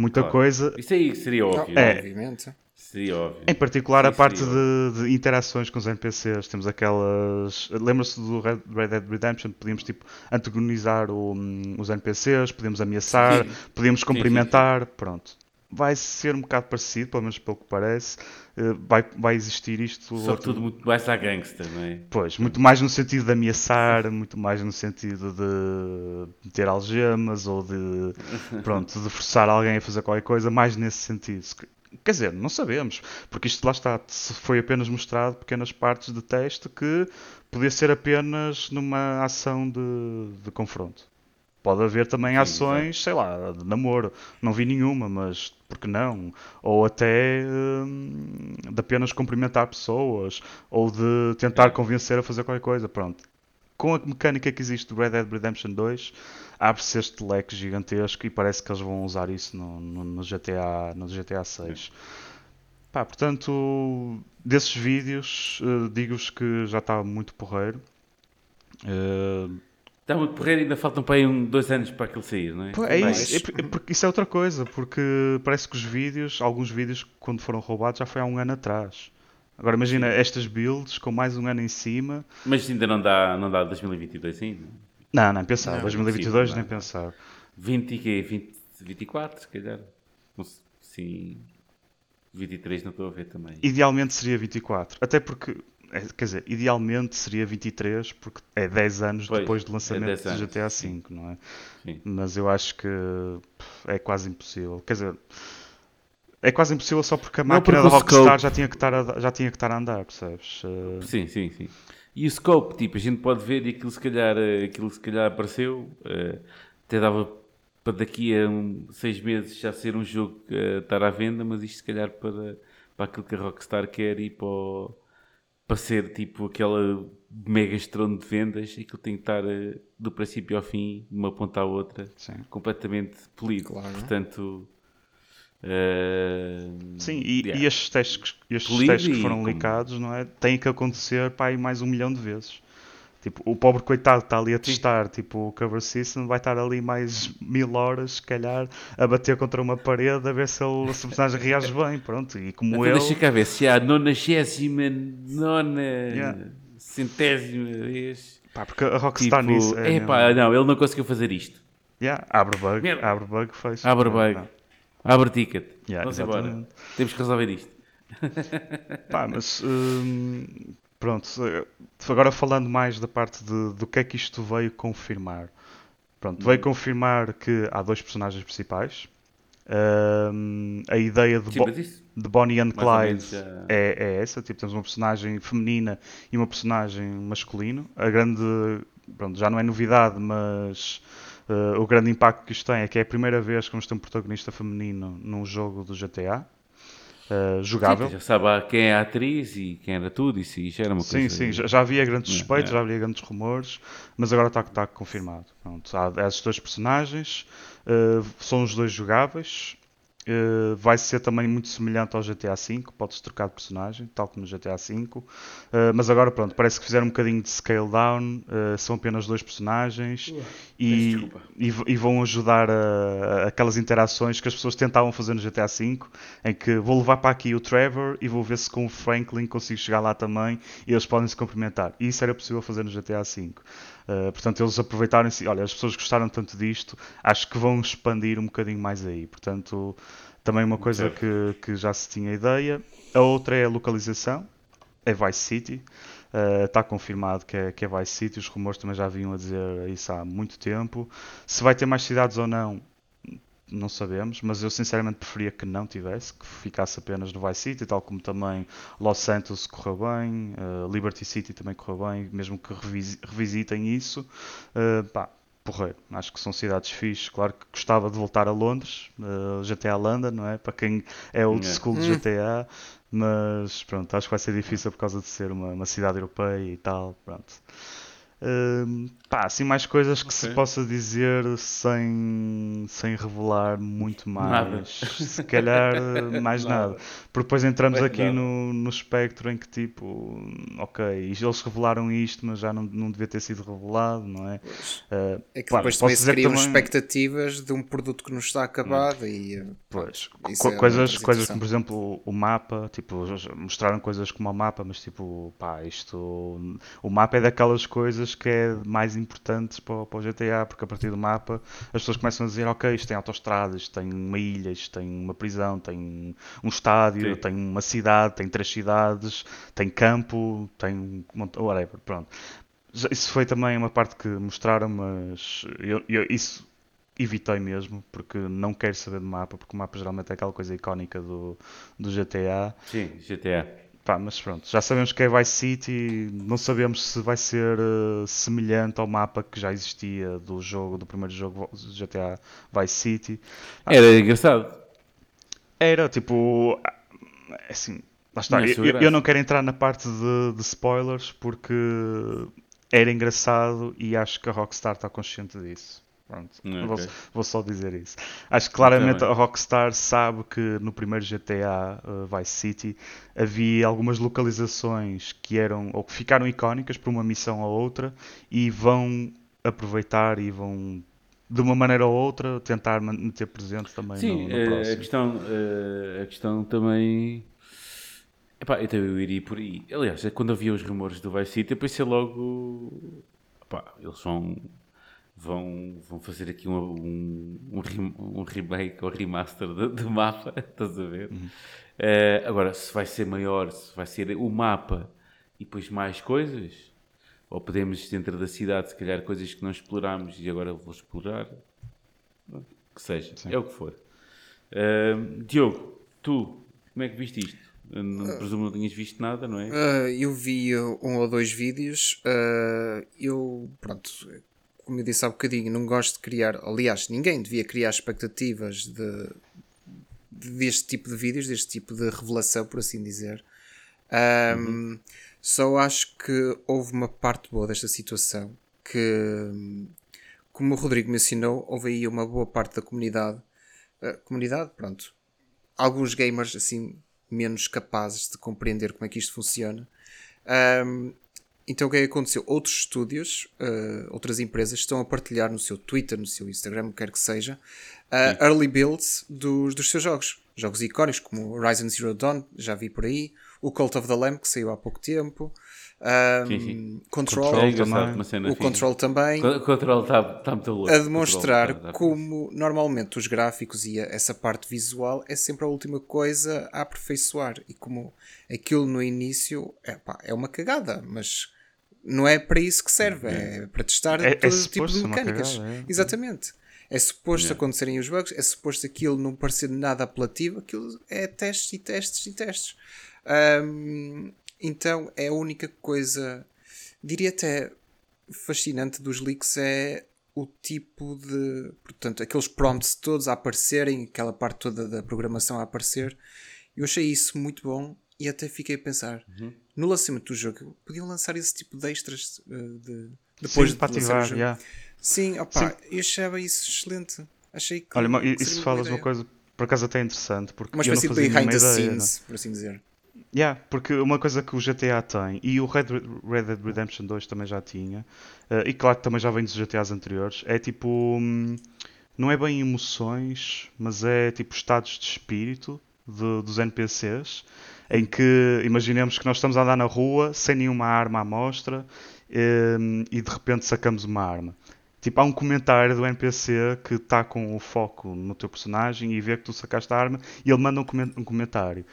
muita claro. coisa.
Isso aí seria óbvio.
É, obviamente.
Seria óbvio.
Em particular, Sim, a parte de, de, interações com os NPCs. Temos aquelas. Lembra-se do Red, Dead Redemption? Podíamos tipo, antagonizar o, os NPCs, podíamos ameaçar, sim. podíamos cumprimentar. Sim, Pronto. Vai ser um bocado parecido, pelo menos pelo que parece. Eh, vai, vai existir isto.
Só outro... muito mais à gangster, não é?
Pois, muito mais no sentido de ameaçar, muito mais no sentido de ter algemas ou de, pronto, de forçar alguém a fazer qualquer coisa, mais nesse sentido. Quer dizer, não sabemos, porque isto lá está, foi apenas mostrado pequenas partes de teste que podia ser apenas numa ação de, de confronto. Pode haver também Sim, ações, sei lá, de namoro. Não vi nenhuma, mas por que não? Ou até hum, de apenas cumprimentar pessoas, ou de tentar é. convencer a fazer qualquer coisa. Pronto. Com a mecânica que existe do Red Dead Redemption 2, abre-se este leque gigantesco e parece que eles vão usar isso no, no, no GTA, no GTA 6. Pá, portanto, desses vídeos, uh, digo-vos que já está muito porreiro. Uh,
Está muito porreiro ainda faltam para aí um, dois anos para aquilo sair, não é?
Pô, é isso, é, porque isso é outra coisa, porque parece que os vídeos, alguns vídeos, quando foram roubados, já foi há um ano atrás. Agora imagina Sim. estas builds com mais um ano em cima.
Mas ainda não dá, não dá 2022 ainda?
Não, nem pensar. Não, 2022 nem pensar.
20 e quê? 20, 24, se calhar. Sim. 23 não estou a ver também.
Idealmente seria 24. Até porque é, quer dizer, idealmente seria 23, porque é 10 anos pois, depois do é lançamento é do GTA V, não é? Sim. Mas eu acho que é quase impossível. Quer dizer, é quase impossível só porque a máquina da Rockstar já tinha, que estar a, já tinha que estar a andar, percebes? Uh...
Sim, sim, sim. E o scope, tipo, a gente pode ver e aquilo se calhar, eh, aquilo se calhar apareceu, uh, até dava para daqui a um, seis meses já ser um jogo uh, estar à venda, mas isto se calhar para, para aquilo que a Rockstar quer e para o para ser tipo aquela mega estrondo de vendas, e que tem que estar uh, do princípio ao fim, de uma ponta à outra, Sim. completamente polido. Claro. Portanto.
Uh, Sim, e, yeah. e estes testes, estes testes que foram licados, não é? Têm que acontecer para mais um milhão de vezes. Tipo, o pobre coitado está ali a testar tipo, o cover system, vai estar ali mais mil horas, se calhar, a bater contra uma parede a ver se, ele, se o personagem reage bem. Pronto, e como então, ele.
Deixa cá ver se há nonagésima, nona, yeah. centésima vez.
Pá, porque a Rockstar tipo, nisso.
É, é pá, não, ele não conseguiu fazer isto.
Yeah, abre bug, Merda. abre bug, faz.
Abre bug, não. abre ticket. Yeah, Vamos embora. Temos que resolver isto.
Pá, mas. Hum, Pronto, agora falando mais da parte de, do que é que isto veio confirmar. Pronto, veio confirmar que há dois personagens principais. Um, a ideia de, Sim, Bo de Bonnie and Clyde é, é, essa. Tipo, temos uma personagem feminina e uma personagem masculino. A grande, pronto, já não é novidade, mas uh, o grande impacto que isto tem é que é a primeira vez que vamos ter um protagonista feminino num jogo do GTA uh, jogável. Sim,
já sabe quem é a atriz e quem era tudo, isso já era uma
sim, coisa. Sim, sim, já, havia grandes suspeitos, é. já havia grandes rumores, mas agora está, está confirmado. Pronto, há esses dois personagens, uh, são os dois jogáveis. Uh, vai ser também muito semelhante ao GTA V, podes trocar de personagem, tal como no GTA V. Uh, mas agora, pronto, parece que fizeram um bocadinho de scale down, uh, são apenas dois personagens e, e, e, vão ajudar a, a, aquelas interações que as pessoas tentavam fazer no GTA V, em que vou levar para aqui o Trevor e vou ver se com o Franklin consigo chegar lá também e eles podem se cumprimentar. E isso era possível fazer no GTA V. Uh, portanto, eles aproveitaram-se, olha, as pessoas gostaram tanto disto, acho que vão expandir um bocadinho mais aí. Portanto, também uma coisa que, que já se tinha ideia. A outra é a localização, é Vice City. Uh, está confirmado que é, que é Vice City, os rumores também já vinham a dizer isso há muito tempo. Se vai ter mais cidades ou não, não sabemos, mas eu sinceramente preferia que não tivesse, que ficasse apenas no Vice City, tal como também Los Santos correu bem, uh, Liberty City também correu bem, mesmo que revisitem isso. Uh, pá, porreiro, acho que são cidades fixes. Claro que gostava de voltar a Londres, uh, GTA London, não é? Para quem é old school de GTA, mas pronto, acho que vai ser difícil por causa de ser uma, uma cidade europeia e tal, pronto. Uh, pá, assim mais coisas que okay. se possa dizer sem, sem revelar muito mais. Nada. Se calhar mais nada. nada. Porque depois entramos aqui no, no espectro em que tipo, ok, eles revelaram isto, mas já não, não devia ter sido revelado, não é?
Uh, é que depois também se criam também... expectativas de um produto que não está acabado hum. e. Eh,
pois, co é coisas, coisas como por exemplo o mapa, tipo, mostraram coisas como o mapa, mas tipo, pá, isto. O mapa é daquelas coisas coisas que é mais importantes para, para o GTA, porque a partir do mapa as pessoas começam a dizer, ok, isto tem autostradas, tem uma ilha, isto tem uma prisão, tem um estádio, Sim. tem uma cidade, tem três cidades, tem campo, tem whatever, pronto. Isso foi também uma parte que mostraram, mas eu, eu, isso evitei mesmo, porque não quero saber do mapa, porque o mapa geralmente é aquela coisa icónica do, do GTA.
Sim, GTA.
Pá, mas pronto, já sabemos que é Vice City, não sabemos se vai ser uh, semelhante ao mapa que já existia do jogo, do primeiro jogo GTA Vice City.
Ah, Era engraçado.
Era, tipo, assim, lá está. Eu, eu, não quero entrar na parte de, de spoilers porque era engraçado e acho que a Rockstar está consciente disso. Pronto, okay. vou, vou, só dizer isso. Acho que claramente a Rockstar sabe que no primeiro GTA uh, Vice City havia algumas localizações que eram ou que ficaram icónicas por uma missão ou outra e vão aproveitar e vão de uma maneira ou outra tentar manter presente também
Sim,
no, no
eh, próximo. A questão, eh, a questão também Epá, então eu iria por aí. Aliás, é quando havia os rumores do Vice City, eu pensei logo. Epá, eles vão vão, vão fazer aqui um, um, um, remake ou remaster do, mapa, estás a ver? Uhum. Uh, agora, se vai ser maior, se vai ser o mapa e depois mais coisas, ou podemos dentro da cidade, se calhar coisas que não explorámos e agora vou explorar, que seja, Sim. é o que for. Uh, Diogo, tu, como é que viste isto? Não, uh, presumo não tinhas visto nada, não é?
Uh, eu vi um ou dois vídeos. Uh, eu, pronto, como eu disse há bocadinho, não gosto de criar, aliás, ninguém devia criar expectativas de, de deste tipo de vídeos, deste tipo de revelação, por assim dizer. Um, uhum. Só acho que houve uma parte boa desta situação que, como o Rodrigo mencionou, houve aí uma boa parte da comunidade. Uh, comunidade, pronto. Alguns gamers assim menos capazes de compreender como é que isto funciona. Um, então o que é que aconteceu? Outros estúdios, uh, outras empresas estão a partilhar no seu Twitter, no seu Instagram, o que quer que seja, uh, early builds dos, dos seus jogos. Jogos icónicos como Horizon Zero Dawn, já vi por aí, o Cult of the Lamb, que saiu há pouco tempo, um, sim, sim. Control, Control também. o Control também.
O Control está tá muito louco.
A demonstrar tá, tá como normalmente os gráficos e essa parte visual é sempre a última coisa a aperfeiçoar. E como aquilo no início é, pá, é uma cagada, mas não é para isso que serve, é para testar é, é todo é tipo de mecânicas. Cagada, é. Exatamente. É suposto yeah. acontecerem os bugs, é suposto aquilo não parecer nada apelativo, aquilo é testes e testes e testes. Um, então é a única coisa, diria até fascinante dos leaks é o tipo de. Portanto, aqueles prompts todos a aparecerem, aquela parte toda da programação a aparecer. Eu achei isso muito bom e até fiquei a pensar uhum. no lançamento do jogo podiam lançar esse tipo de extras uh, de, depois Sim, de ativar, o Yeah. Sim, opa, Sim. eu achava isso excelente. Achei que.
Olha, isso falas uma coisa por acaso até interessante. Porque
uma espécie de behind the scenes, por assim dizer.
Yeah, porque uma coisa que o GTA tem, e o Red, Red Dead Redemption 2 também já tinha, uh, e claro que também já vem dos GTAs anteriores, é tipo. Hum, não é bem emoções, mas é tipo estados de espírito de, dos NPCs, em que imaginemos que nós estamos a andar na rua sem nenhuma arma à mostra um, e de repente sacamos uma arma. Tipo, há um comentário do NPC que está com o foco no teu personagem e vê que tu sacaste a arma e ele manda um comentário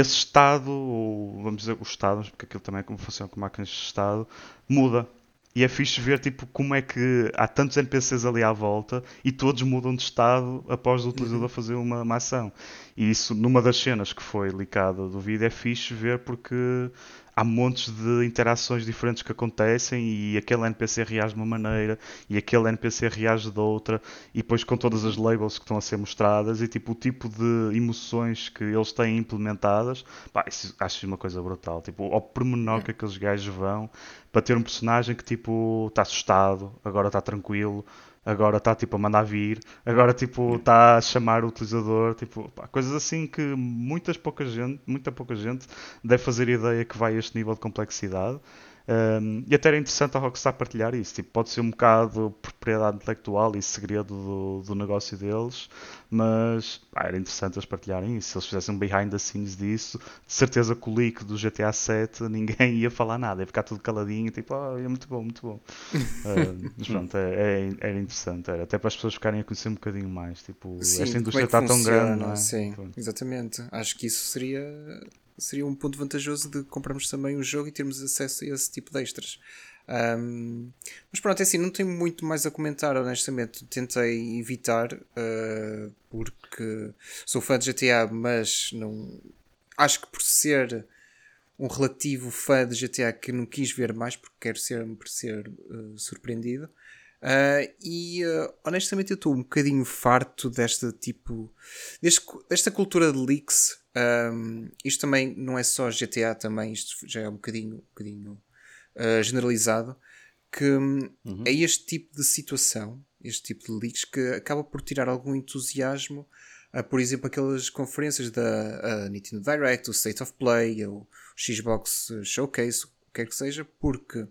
esse estado, ou vamos dizer, os estados, porque aquilo também é funciona com máquinas de estado, muda. E é fixe ver tipo, como é que há tantos NPCs ali à volta e todos mudam de estado após o utilizador uhum. fazer uma, uma ação. E isso, numa das cenas que foi licada do vídeo, é fixe ver porque há montes de interações diferentes que acontecem e aquele NPC reage de uma maneira e aquele NPC reage de outra e depois com todas as labels que estão a ser mostradas e tipo o tipo de emoções que eles têm implementadas pá, isso, acho uma coisa brutal. Tipo ao pormenor que aqueles gajos vão para ter um personagem que tipo está assustado agora está tranquilo agora está tipo a mandar vir, agora tipo está a chamar o utilizador, tipo, pá, coisas assim que muitas pouca gente, muita pouca gente deve fazer ideia que vai a este nível de complexidade. Um, e até era interessante a Rockstar partilhar isso. Tipo, pode ser um bocado propriedade intelectual e segredo do, do negócio deles, mas era interessante eles partilharem isso. Se eles fizessem um behind the scenes disso, de certeza que o leak do GTA 7 ninguém ia falar nada, ia ficar tudo caladinho, tipo, oh, é muito bom, muito bom. uh, mas pronto, é, é, era interessante, era até para as pessoas ficarem a conhecer um bocadinho mais. Tipo, sim, esta indústria é está tão grande, não é?
Sim, pronto. exatamente. Acho que isso seria seria um ponto vantajoso de comprarmos também o jogo e termos acesso a esse tipo de extras. Um, mas pronto, é assim, não tenho muito mais a comentar, honestamente. Tentei evitar, uh, porque sou fã de GTA, mas não. Acho que por ser um relativo fã de GTA que não quis ver mais, porque quero sempre ser uh, surpreendido. Uh, e honestamente eu estou um bocadinho farto desta tipo. Deste, desta cultura de leaks um, isto também não é só GTA, também isto já é um bocadinho, um bocadinho uh, generalizado. Que hum, uhum. é este tipo de situação, este tipo de leaks, que acaba por tirar algum entusiasmo. Uh, por exemplo, aquelas conferências da Nintendo Direct, o State of Play, o Xbox Showcase, o que quer que seja, porque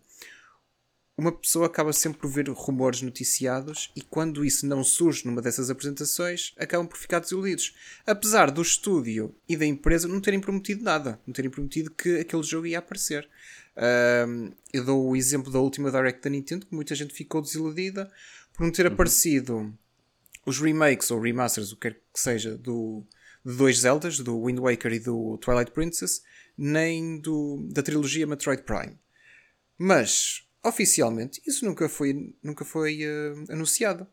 uma pessoa acaba sempre por ver rumores noticiados e quando isso não surge numa dessas apresentações, acabam por ficar desiludidos. Apesar do estúdio e da empresa não terem prometido nada, não terem prometido que aquele jogo ia aparecer. Um, eu dou o exemplo da última Direct da Nintendo, que muita gente ficou desiludida por não ter uhum. aparecido os remakes ou remasters, o que quer que seja, do, de dois Zeldas, do Wind Waker e do Twilight Princess, nem do, da trilogia Metroid Prime. Mas oficialmente isso nunca foi, nunca foi uh, anunciado.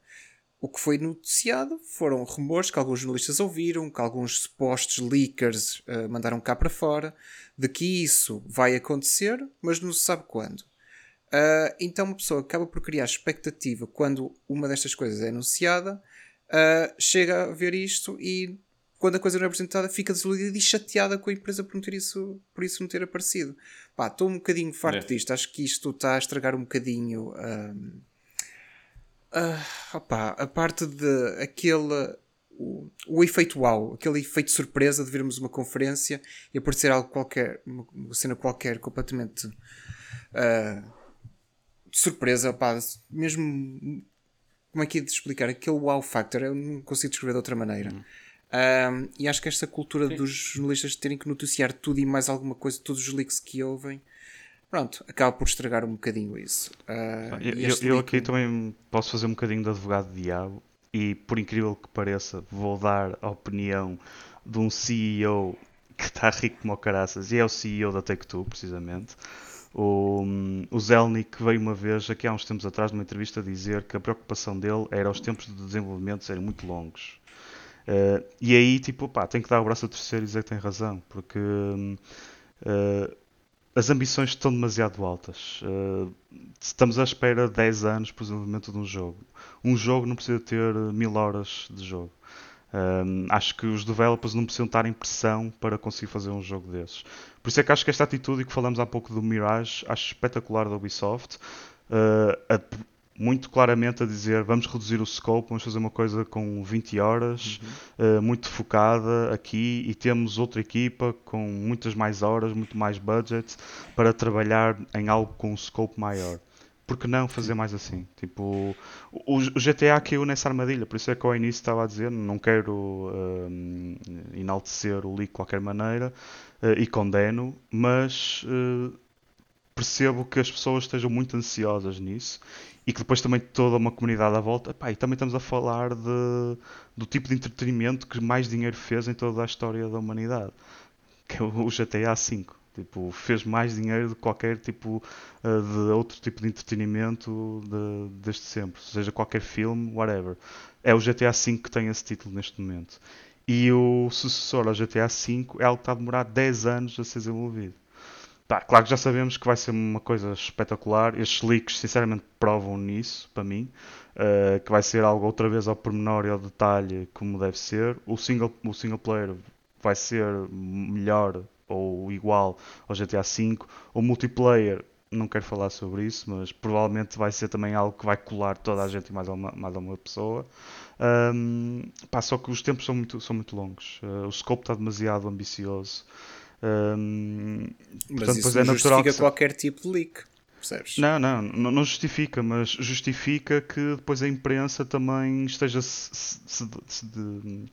O que foi noticiado foram rumores que alguns jornalistas ouviram, que alguns supostos leakers uh, mandaram cá para fora, de que isso vai acontecer, mas não se sabe quando. Uh, então uma pessoa acaba por criar expectativa quando uma destas coisas é anunciada, chega a ver isto e quando a coisa não é apresentada, fica desiludida e chateada com a empresa por, não ter isso, por isso não ter aparecido. Pá, estou um bocadinho farto é. disto. Acho que isto está a estragar um bocadinho. Um, uh, opa, a parte de aquele. O, o, efeito wow, aquele efeito surpresa de vermos uma conferência e aparecer algo qualquer, uma, uma cena qualquer completamente uh, surpresa, pá, mesmo como é que é de explicar? Aquele wow factor, eu não consigo descrever de outra maneira. Uhum. Um, e acho que esta cultura Sim. dos jornalistas terem que noticiar tudo e mais alguma coisa, todos os leaks que ouvem, pronto, acaba por estragar um bocadinho isso. Uh,
eu, eu aqui também posso fazer um bocadinho de advogado de diabo e, por incrível que pareça, vou dar a opinião de um CEO que está rico como o caraças e é o CEO da Take-Two, precisamente. O, o Zelnick veio uma vez, aqui há uns tempos atrás, numa entrevista, dizer que a preocupação dele era os tempos de desenvolvimento serem muito longos. Uh, e aí, tipo, pá, tem que dar o braço a terceiro e dizer que tem razão, porque uh, as ambições estão demasiado altas. Uh, estamos à espera de 10 anos para o desenvolvimento de um jogo. Um jogo não precisa ter mil horas de jogo. Um, acho que os developers não precisam estar em pressão para conseguir fazer um jogo desses. Por isso é que acho que esta atitude que falamos há pouco do Mirage, acho espetacular da Ubisoft. Uh, a, muito claramente a dizer vamos reduzir o scope, vamos fazer uma coisa com 20 horas, uhum. uh, muito focada aqui e temos outra equipa com muitas mais horas, muito mais budget para trabalhar em algo com um scope maior por que não fazer mais assim? Tipo, o, o, GTA caiu nessa armadilha, por isso é que ao início estava a dizer, não quero um, enaltecer o leak de qualquer maneira uh, e condeno, mas uh, percebo que as pessoas estejam muito ansiosas nisso e que depois também toda uma comunidade à volta, e também estamos a falar de, do tipo de entretenimento que mais dinheiro fez em toda a história da humanidade, que é o GTA V. Tipo, fez mais dinheiro do que qualquer tipo uh, de outro tipo de entretenimento de, desde sempre. Seja qualquer filme, whatever. É o GTA V que tem esse título neste momento. E o sucessor ao GTA V é algo que está a demorar 10 anos a ser desenvolvido. Claro que já sabemos que vai ser uma coisa espetacular. Estes leaks, sinceramente, provam nisso, para mim. Uh, que vai ser algo outra vez ao pormenor e ao detalhe, como deve ser. O single, o single player vai ser melhor ou igual ao GTA V. O multiplayer, não quero falar sobre isso, mas provavelmente vai ser também algo que vai colar toda a gente e mais uma, mais uma pessoa. Um, pá, só que os tempos são muito, são muito longos. Uh, o scope está demasiado ambicioso. Um,
mas portanto, isso não é justifica qualquer tipo de leak. Percebes?
Não, não, não justifica, mas justifica que depois a imprensa também esteja se, se, se de,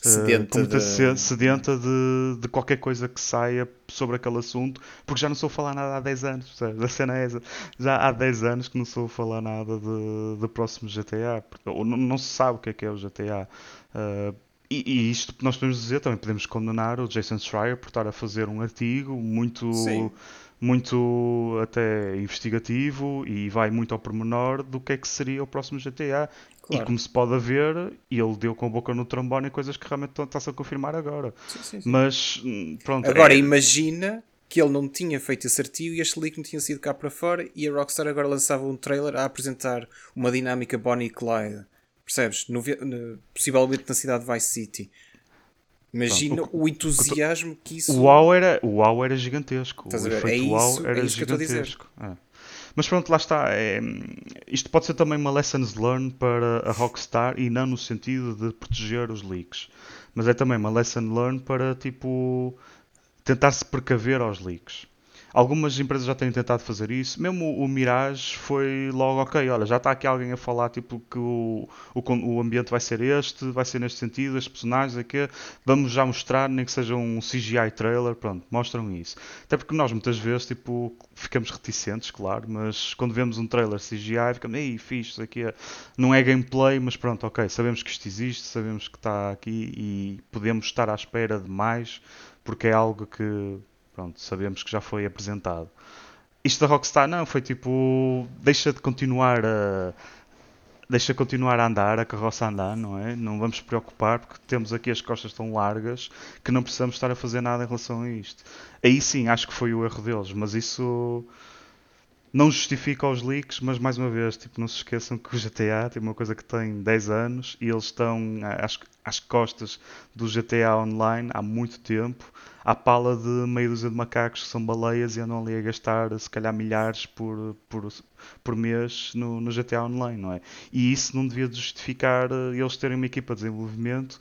sedenta, uh, de... sedenta de, de, qualquer coisa que saia sobre aquele assunto, porque já não sou a falar nada há 10 anos, a cena é essa. Já há 10 anos que não sou a falar nada de, de próximo GTA, porque, ou não, não, se sabe o que é que é o GTA. Uh, e, e, isto nós podemos dizer, também podemos condenar o Jason Schreier por estar a fazer um artigo muito. Sim muito até investigativo e vai muito ao pormenor do que é que seria o próximo GTA. Claro. E como se pode ver, ele deu com a boca no trombone coisas que realmente está-se a confirmar agora. Sim, sim, sim. Mas hum, pronto.
Agora é... imagina que ele não tinha feito esse artigo e este leak não tinha sido cá para fora e a Rockstar agora lançava um trailer a apresentar uma dinâmica Bonnie e Clyde. Percebes? No, no, possivelmente na cidade de Vice City. Imagina Pronto, o, o, entusiasmo que isso.
O wow era, o wow era gigantesco. Estás o efeito é isso, era é isso gigantesco. É. Mas pronto, lá está. É, isto pode ser também uma lessons learned para a Rockstar e não no sentido de proteger os leaks. Mas é também uma lesson learned para tipo tentar se precaver aos leaks. Algumas empresas já têm tentado fazer isso. Mesmo o, Mirage foi logo, ok, olha, já está aqui alguém a falar tipo que o, o, o ambiente vai ser este, vai ser neste sentido, as personagens aqui. Vamos já mostrar, nem que seja um CGI trailer, pronto, mostram isso. Até porque nós muitas vezes tipo, ficamos reticentes, claro, mas quando vemos um trailer CGI ficamos, ei, fixe, isso aqui é... não é gameplay, mas pronto, ok, sabemos que isto existe, sabemos que está aqui e podemos estar à espera de mais, porque é algo que Pronto, sabemos que já foi apresentado. Isto da Rockstar não, foi tipo. Deixa de continuar a. Deixa continuar a andar, a carroça a andar, não é? Não vamos preocupar porque temos aqui as costas tão largas que não precisamos estar a fazer nada em relação a isto. Aí sim, acho que foi o erro deles, mas isso. Não justifica os leaks, mas mais uma vez, tipo, não se esqueçam que o GTA tem uma coisa que tem 10 anos e eles estão às, às costas do GTA Online há muito tempo, à pala de meia dúzia de macacos que são baleias e andam ali a gastar se calhar milhares por, por, por mês no, no GTA Online, não é? E isso não devia justificar eh, eles terem uma equipa de desenvolvimento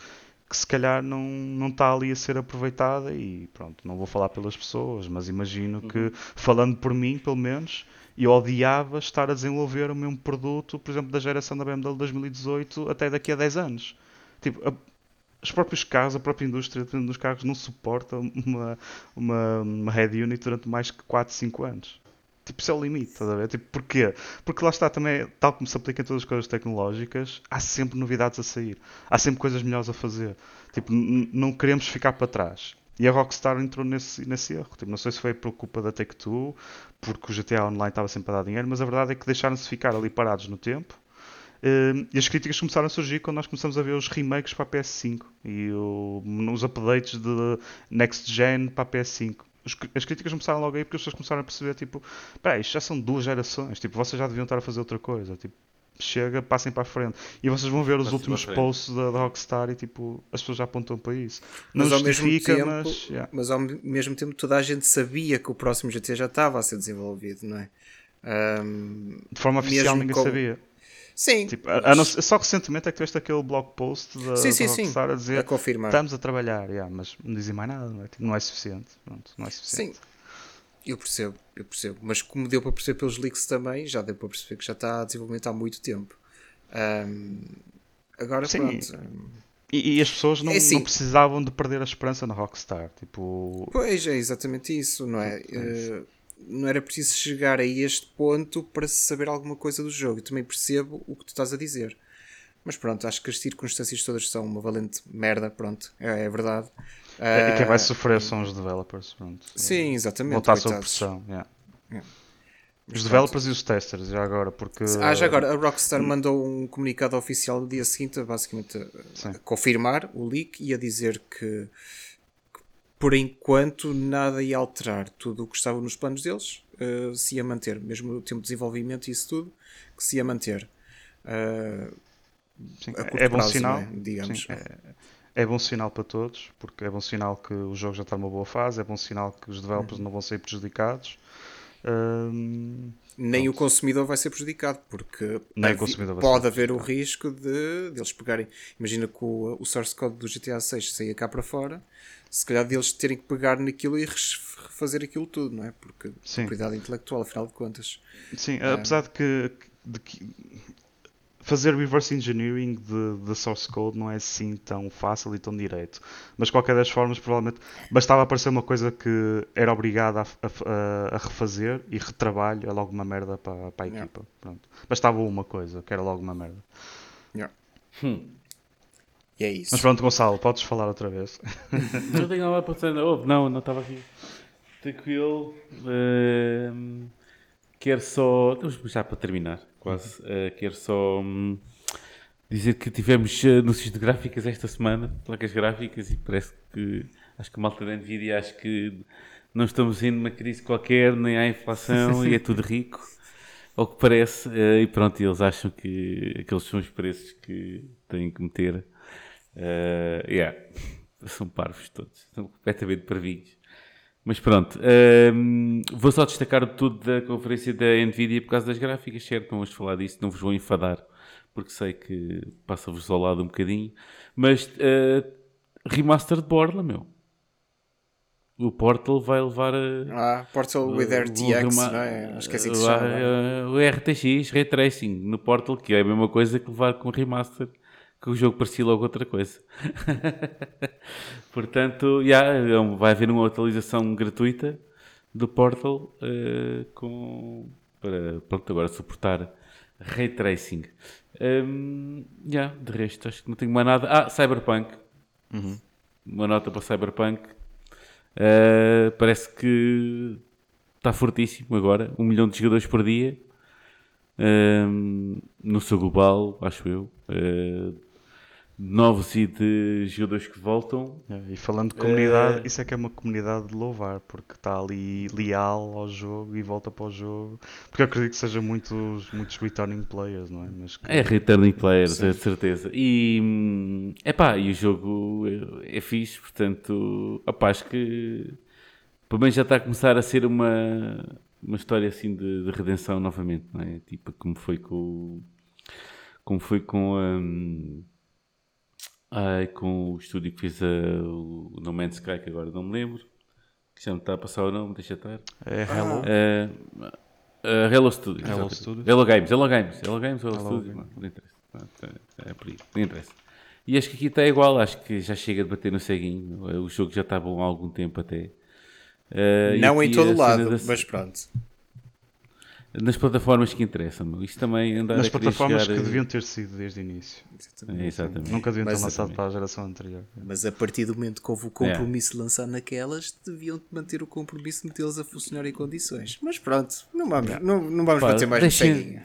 que se calhar não, não está ali a ser aproveitada e pronto, não vou falar pelas pessoas, mas imagino que, uhum. falando por mim, pelo menos, eu odiava estar a desenvolver o mesmo produto, por exemplo, da geração da BMW 2018 até daqui a 10 anos. Tipo, a, os próprios carros, a própria indústria dos carros não suporta uma, uma, uma head unit durante mais que 4, 5 anos. Tipo, isso é o limite, estás a ver? Tipo, porquê? Porque lá está também, tal como se aplica em todas as coisas tecnológicas, há sempre novidades a sair. Há sempre coisas melhores a fazer. Tipo, não queremos ficar para trás. E a Rockstar entrou nesse, nesse erro. Tipo, não sei se foi por culpa da Take-Two, porque o GTA Online estava sempre a dar dinheiro, mas a verdade é que deixaram-se ficar ali parados no tempo. Uh, e as críticas começaram a surgir quando nós começamos a ver os remakes para a PS5 e o, os updates de Next Gen para a PS5 as críticas começaram logo aí porque as pessoas começaram a perceber, tipo, peraí, isto já são duas gerações, tipo, vocês já deviam estar a fazer outra coisa, tipo, chega, passem para a frente. E vocês vão ver os Passem últimos posts da, da, Rockstar e, tipo, as pessoas já apontam para isso. Não mas justifica,
ao mesmo
tempo, mas...
Yeah. Mas ao mesmo tempo toda a gente sabia que o próximo GT já estava a ser desenvolvido, não é? Um,
de forma oficial ninguém com... sabia.
Sim.
Tipo, mas... só recentemente é que tiveste aquele blog post da, sim, sim, Rockstar sim. a dizer
a confirmar.
estamos a trabalhar, yeah, mas não dizem mais nada, não é, tipo, não é suficiente. Pronto, não é suficiente. Sim,
eu percebo, eu percebo. Mas como deu para perceber pelos leaks também, já deu para perceber que já está a desenvolvimento há muito tempo. Um, agora sim. pronto.
E, e, as pessoas não, é assim, não, precisavam de perder a esperança na Rockstar. Tipo...
Pois é, exatamente isso, não é? Uh, não era preciso chegar a este ponto para saber alguma coisa do jogo. Eu também percebo o que tu estás a dizer. Mas pronto, acho que as circunstâncias todas são uma valente merda, pronto, é, é verdade.
Uh, e quem vai sofrer são os developers, pronto.
Sim, exatamente.
Voltar sob pressão, yeah. Yeah. Os developers e os testers, já agora, porque...
Ah, já agora, a Rockstar hum. mandou um comunicado oficial no dia seguinte, basicamente a, a confirmar o leak e a dizer que por enquanto nada ia alterar. Tudo o que estava nos planos deles uh, se ia manter, mesmo o tempo de desenvolvimento e isso tudo, que se ia manter. Uh,
Sim, é bom prazo, sinal, é? digamos. Sim, é, é, bom sinal para todos, porque é bom sinal que o jogo já está numa boa fase, é bom sinal que os developers uhum. não vão ser prejudicados.
Nem pronto. o consumidor vai ser prejudicado, porque pode haver o risco de, de eles pegarem. Imagina que o, o source code do GTA 6 saia cá para fora se calhar deles terem que pegar naquilo e refazer aquilo tudo, não é? Porque Sim. propriedade intelectual, afinal de contas.
Sim, ah. apesar de que, de que, fazer reverse engineering de, de, source code não é assim tão fácil e tão direito. Mas de qualquer das formas, provavelmente bastava aparecer uma coisa que era obrigada a, a, a refazer e retrabalho é logo uma merda para, para a equipa. Yeah. Pronto. Bastava uma coisa, que era logo uma merda.
Yeah. Hum. E é isso.
Mas pronto, Gonçalo, podes falar outra vez.
não tenho nada para dizer. Oh, não, não estava aqui. Tranquilo. Uh, quero só. Já para terminar, quase. Uh, quero só um, dizer que tivemos anúncios de gráficas esta semana, placas gráficas, e parece que. Acho que a malta da Nvidia acho que não estamos indo numa crise qualquer, nem há inflação e é tudo rico. Ao que parece, uh, e pronto, eles acham que aqueles são os preços que têm que meter Uh, yeah. São parvos todos, são completamente parvinhos. Mas pronto, ehm, vou só destacar tudo da conferência da Nvidia por causa das gráficas, certo? Não vamos falar disso, não vos vou enfadar, porque sei que passa-vos ao lado um bocadinho. Mas uh, remaster de Borla, meu. O Portal vai levar
a. Ah, Portal with RTX, não é? Acho que assim se chama.
O RTX Ray Tracing no Portal, que é a mesma coisa que levar com o remaster que o jogo parecia logo outra coisa. Portanto, yeah, é vai haver uma atualização gratuita do Portal uh, com, para pronto, agora suportar Ray Tracing. Um, yeah, de resto, acho que não tenho mais nada. Ah, Cyberpunk. Uhum. Uma nota para Cyberpunk. Uh, parece que está fortíssimo agora. Um milhão de jogadores por dia. Um, no seu global, acho eu. Uh, novos e de jogadores que voltam.
É, e falando de comunidade, é... isso é que é uma comunidade de louvar, porque está ali leal ao jogo e volta para o jogo. Porque eu acredito que seja muitos, muitos returning players, não é? Mas que...
É returning players, é de certeza. E, epá, e o jogo é, é fixe, portanto, opá, acho que pelo menos já está a começar a ser uma, uma história assim de, de redenção novamente, não é? Tipo, como foi com como foi com um, Ai, com o estúdio que fez a, o No Man's Sky, que agora não me lembro. Que já me está a passar o nome, deixa estar.
É Hello?
Uh, uh, Hello Studios.
Hello Studios.
Hello Games, Hello Games. Hello Games Hello, Hello Studios? Não, não interessa. É, é por aí, não interessa. E acho que aqui está igual, acho que já chega de bater no ceguinho. O jogo já está bom há algum tempo até.
Uh, não em todo lado, da... mas pronto
nas plataformas que interessam. Isto também andar
Nas
a
plataformas
chegar...
que deviam ter sido desde o início.
É, exatamente.
Nunca deviam ter lançado para a geração anterior.
Mas a partir do momento que houve o compromisso é. de lançar naquelas, deviam manter o compromisso de metê-las a funcionar em condições. Mas pronto, não vamos, é. não, não vamos Pá, bater mais deixem,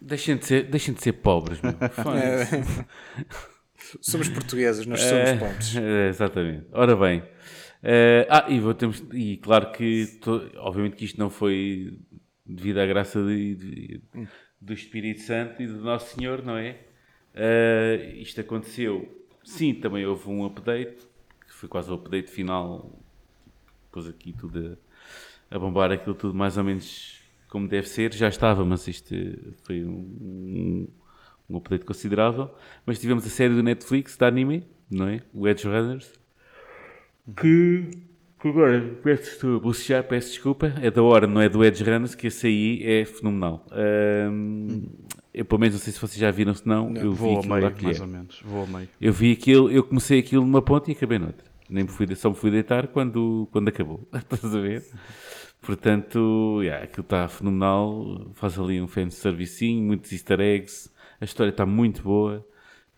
deixem, de ser, deixem de ser pobres, meu. É.
somos portugueses, nós somos é, pobres.
É, exatamente. Ora bem. Uh, ah, e, vou, temos, e claro que, to, obviamente que isto não foi devido à graça de, de, do Espírito Santo e do Nosso Senhor, não é? Uh, isto aconteceu. Sim, também houve um update, que foi quase o update final, pôs aqui tudo a, a, bombar aquilo tudo mais ou menos como deve ser. Já estava, mas isto foi um, um, um update considerável. Mas tivemos a série do Netflix, da anime, não é? O Edge Runners, que Agora, peço, bucejar, peço desculpa, é da hora, não é do Edge Runners, que esse aí é fenomenal. Um, eu, pelo menos, não sei se vocês já viram, se não, eu
vou
vi
aquilo meio, mais ou menos, vou meio.
Eu vi aquilo, eu comecei aquilo numa ponta e acabei noutra. Nem me fui, só me fui deitar quando, quando acabou. Estás a ver? Portanto, yeah, aquilo está fenomenal, faz ali um fanservicinho, muitos easter eggs, a história está muito boa,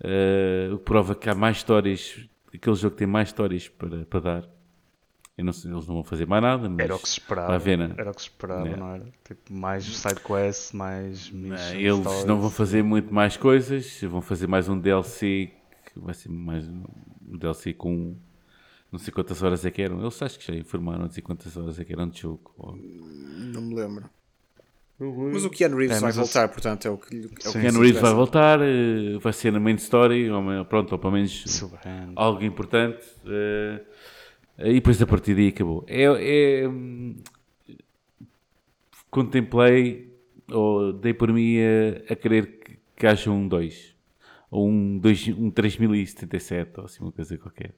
uh, prova que há mais histórias, aquele jogo tem mais histórias para, para dar. Não sei, eles não vão fazer mais nada. Mas
era o que se esperava. Ver, né? Era o que se esperava, é. não era? Tipo, mais sidequests, mais missions.
Eles stories. não vão fazer muito mais coisas. Vão fazer mais um DLC que vai ser mais um DLC com não sei quantas horas é que eram. Eles acho que já informaram, não sei quantas horas é que eram de jogo.
Não me lembro. Mas o Keanu Reeves é, vai voltar, assim, portanto é o que, é
o Keanu Reeves vai voltar, eh, vai ser na main story, ou, pronto, ou pelo menos algo importante. E depois a partir daí acabou. É, é, contemplei, ou dei por mim a, a querer que, que haja um 2. Ou um, dois, um 3077, ou assim uma coisa qualquer.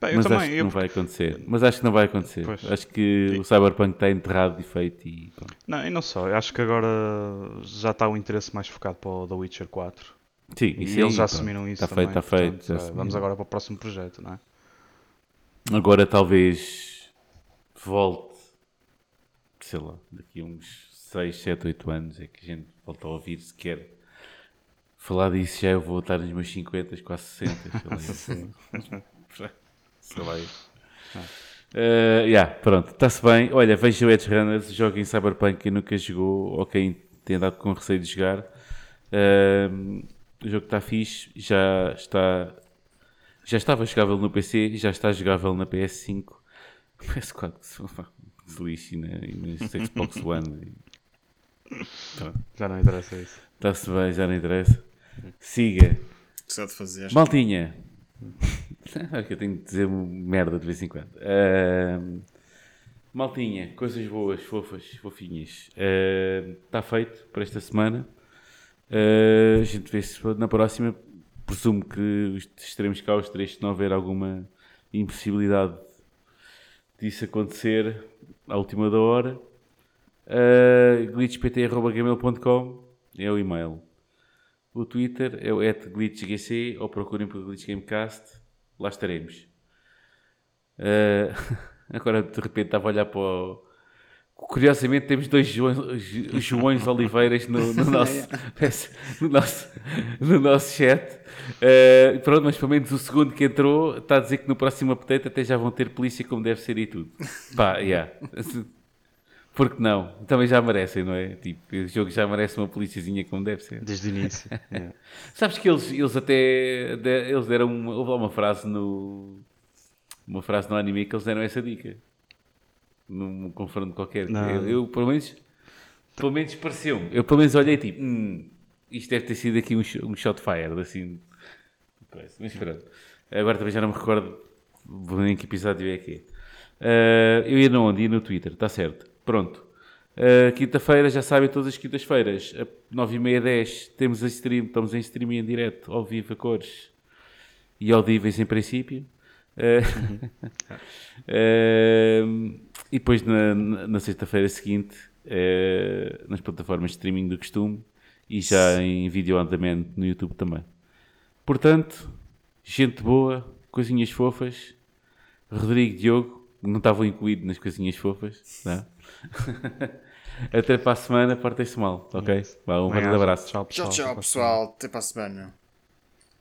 Bem, mas também, acho que eu... não vai acontecer. Mas acho que não vai acontecer. Pois. Acho que Sim. o Cyberpunk está enterrado e feito e
Não, e não só. Eu acho que agora já está o interesse mais focado para o The Witcher 4.
Sim,
e eles já assumiram isso
está. Feito, está feito,
Portanto, vamos agora para o próximo projeto, não é?
Agora talvez volte, sei lá, daqui a uns 6, 7, 8 anos é que a gente volta a ouvir se quer falar disso já eu vou estar nos meus 50, quase 60, sei lá. sei lá. Uh, yeah, pronto, está-se bem. Olha, veja o Edge Runners, joga em Cyberpunk e nunca jogou, ou quem tem andado com receio de jogar. Uh, o jogo está fixe, já está já estava jogável no PC, já está jogável na PS5. PS4 que se, se lixe né? e na Xbox One.
Já não interessa isso.
Está-se bem, já não interessa. Siga.
Só de fazer.
Maltinha. É que eu tenho de dizer merda de vez em quando. Uh, maltinha, coisas boas, fofas, fofinhas. Está uh, feito para esta semana. Uh, a gente vê-se na próxima presumo que estaremos cá os três se não houver alguma impossibilidade disso acontecer à última da hora. Uh, glitchpt.gmail.com é o e-mail. O Twitter é o glitchgc ou procurem por glitchgamecast. Lá estaremos. Uh, agora de repente estava a olhar para o Curiosamente temos dois Joões, Joões Oliveiras no, no, nosso, no, nosso, no nosso chat. Uh, pronto, mas pelo menos o segundo que entrou está a dizer que no próximo update até já vão ter polícia como deve ser e tudo. Pá, yeah. Porque não? Também já merecem, não é? Tipo, o jogo já merece uma policiazinha como deve ser.
Desde o início. yeah.
Sabes que eles, eles até eles deram uma, houve lá uma frase no uma frase no anime que eles deram essa dica num confronto qualquer.
Não.
Eu, eu, pelo menos pelo menos pareceu-me. Eu pelo menos olhei tipo, hum, isto deve ter sido aqui um, um shot fired assim. Mas pronto. Agora também já não me recordo em que episódio é que é. Ah, eu ia no onde? Ia no Twitter, está certo. Pronto. Ah, Quinta-feira, já sabem, todas as quintas-feiras, a 9h30, 10, temos a stream, estamos em streaming em direto, ao vivo a cores e audíveis em princípio. Ah, ah, e depois na, na- sexta-feira seguinte, ah, nas plataformas de streaming do costume e já em vídeo on demand no YouTube também. Portanto, gente boa, coisinhas fofas. Rodrigo Diogo, não estavam incluídos nas coisinhas fofas, não? Até para a semana, portem-se mal, ok? Vá, um grande abraço.
Tchau,
tchau, pessoal. Até para a semana.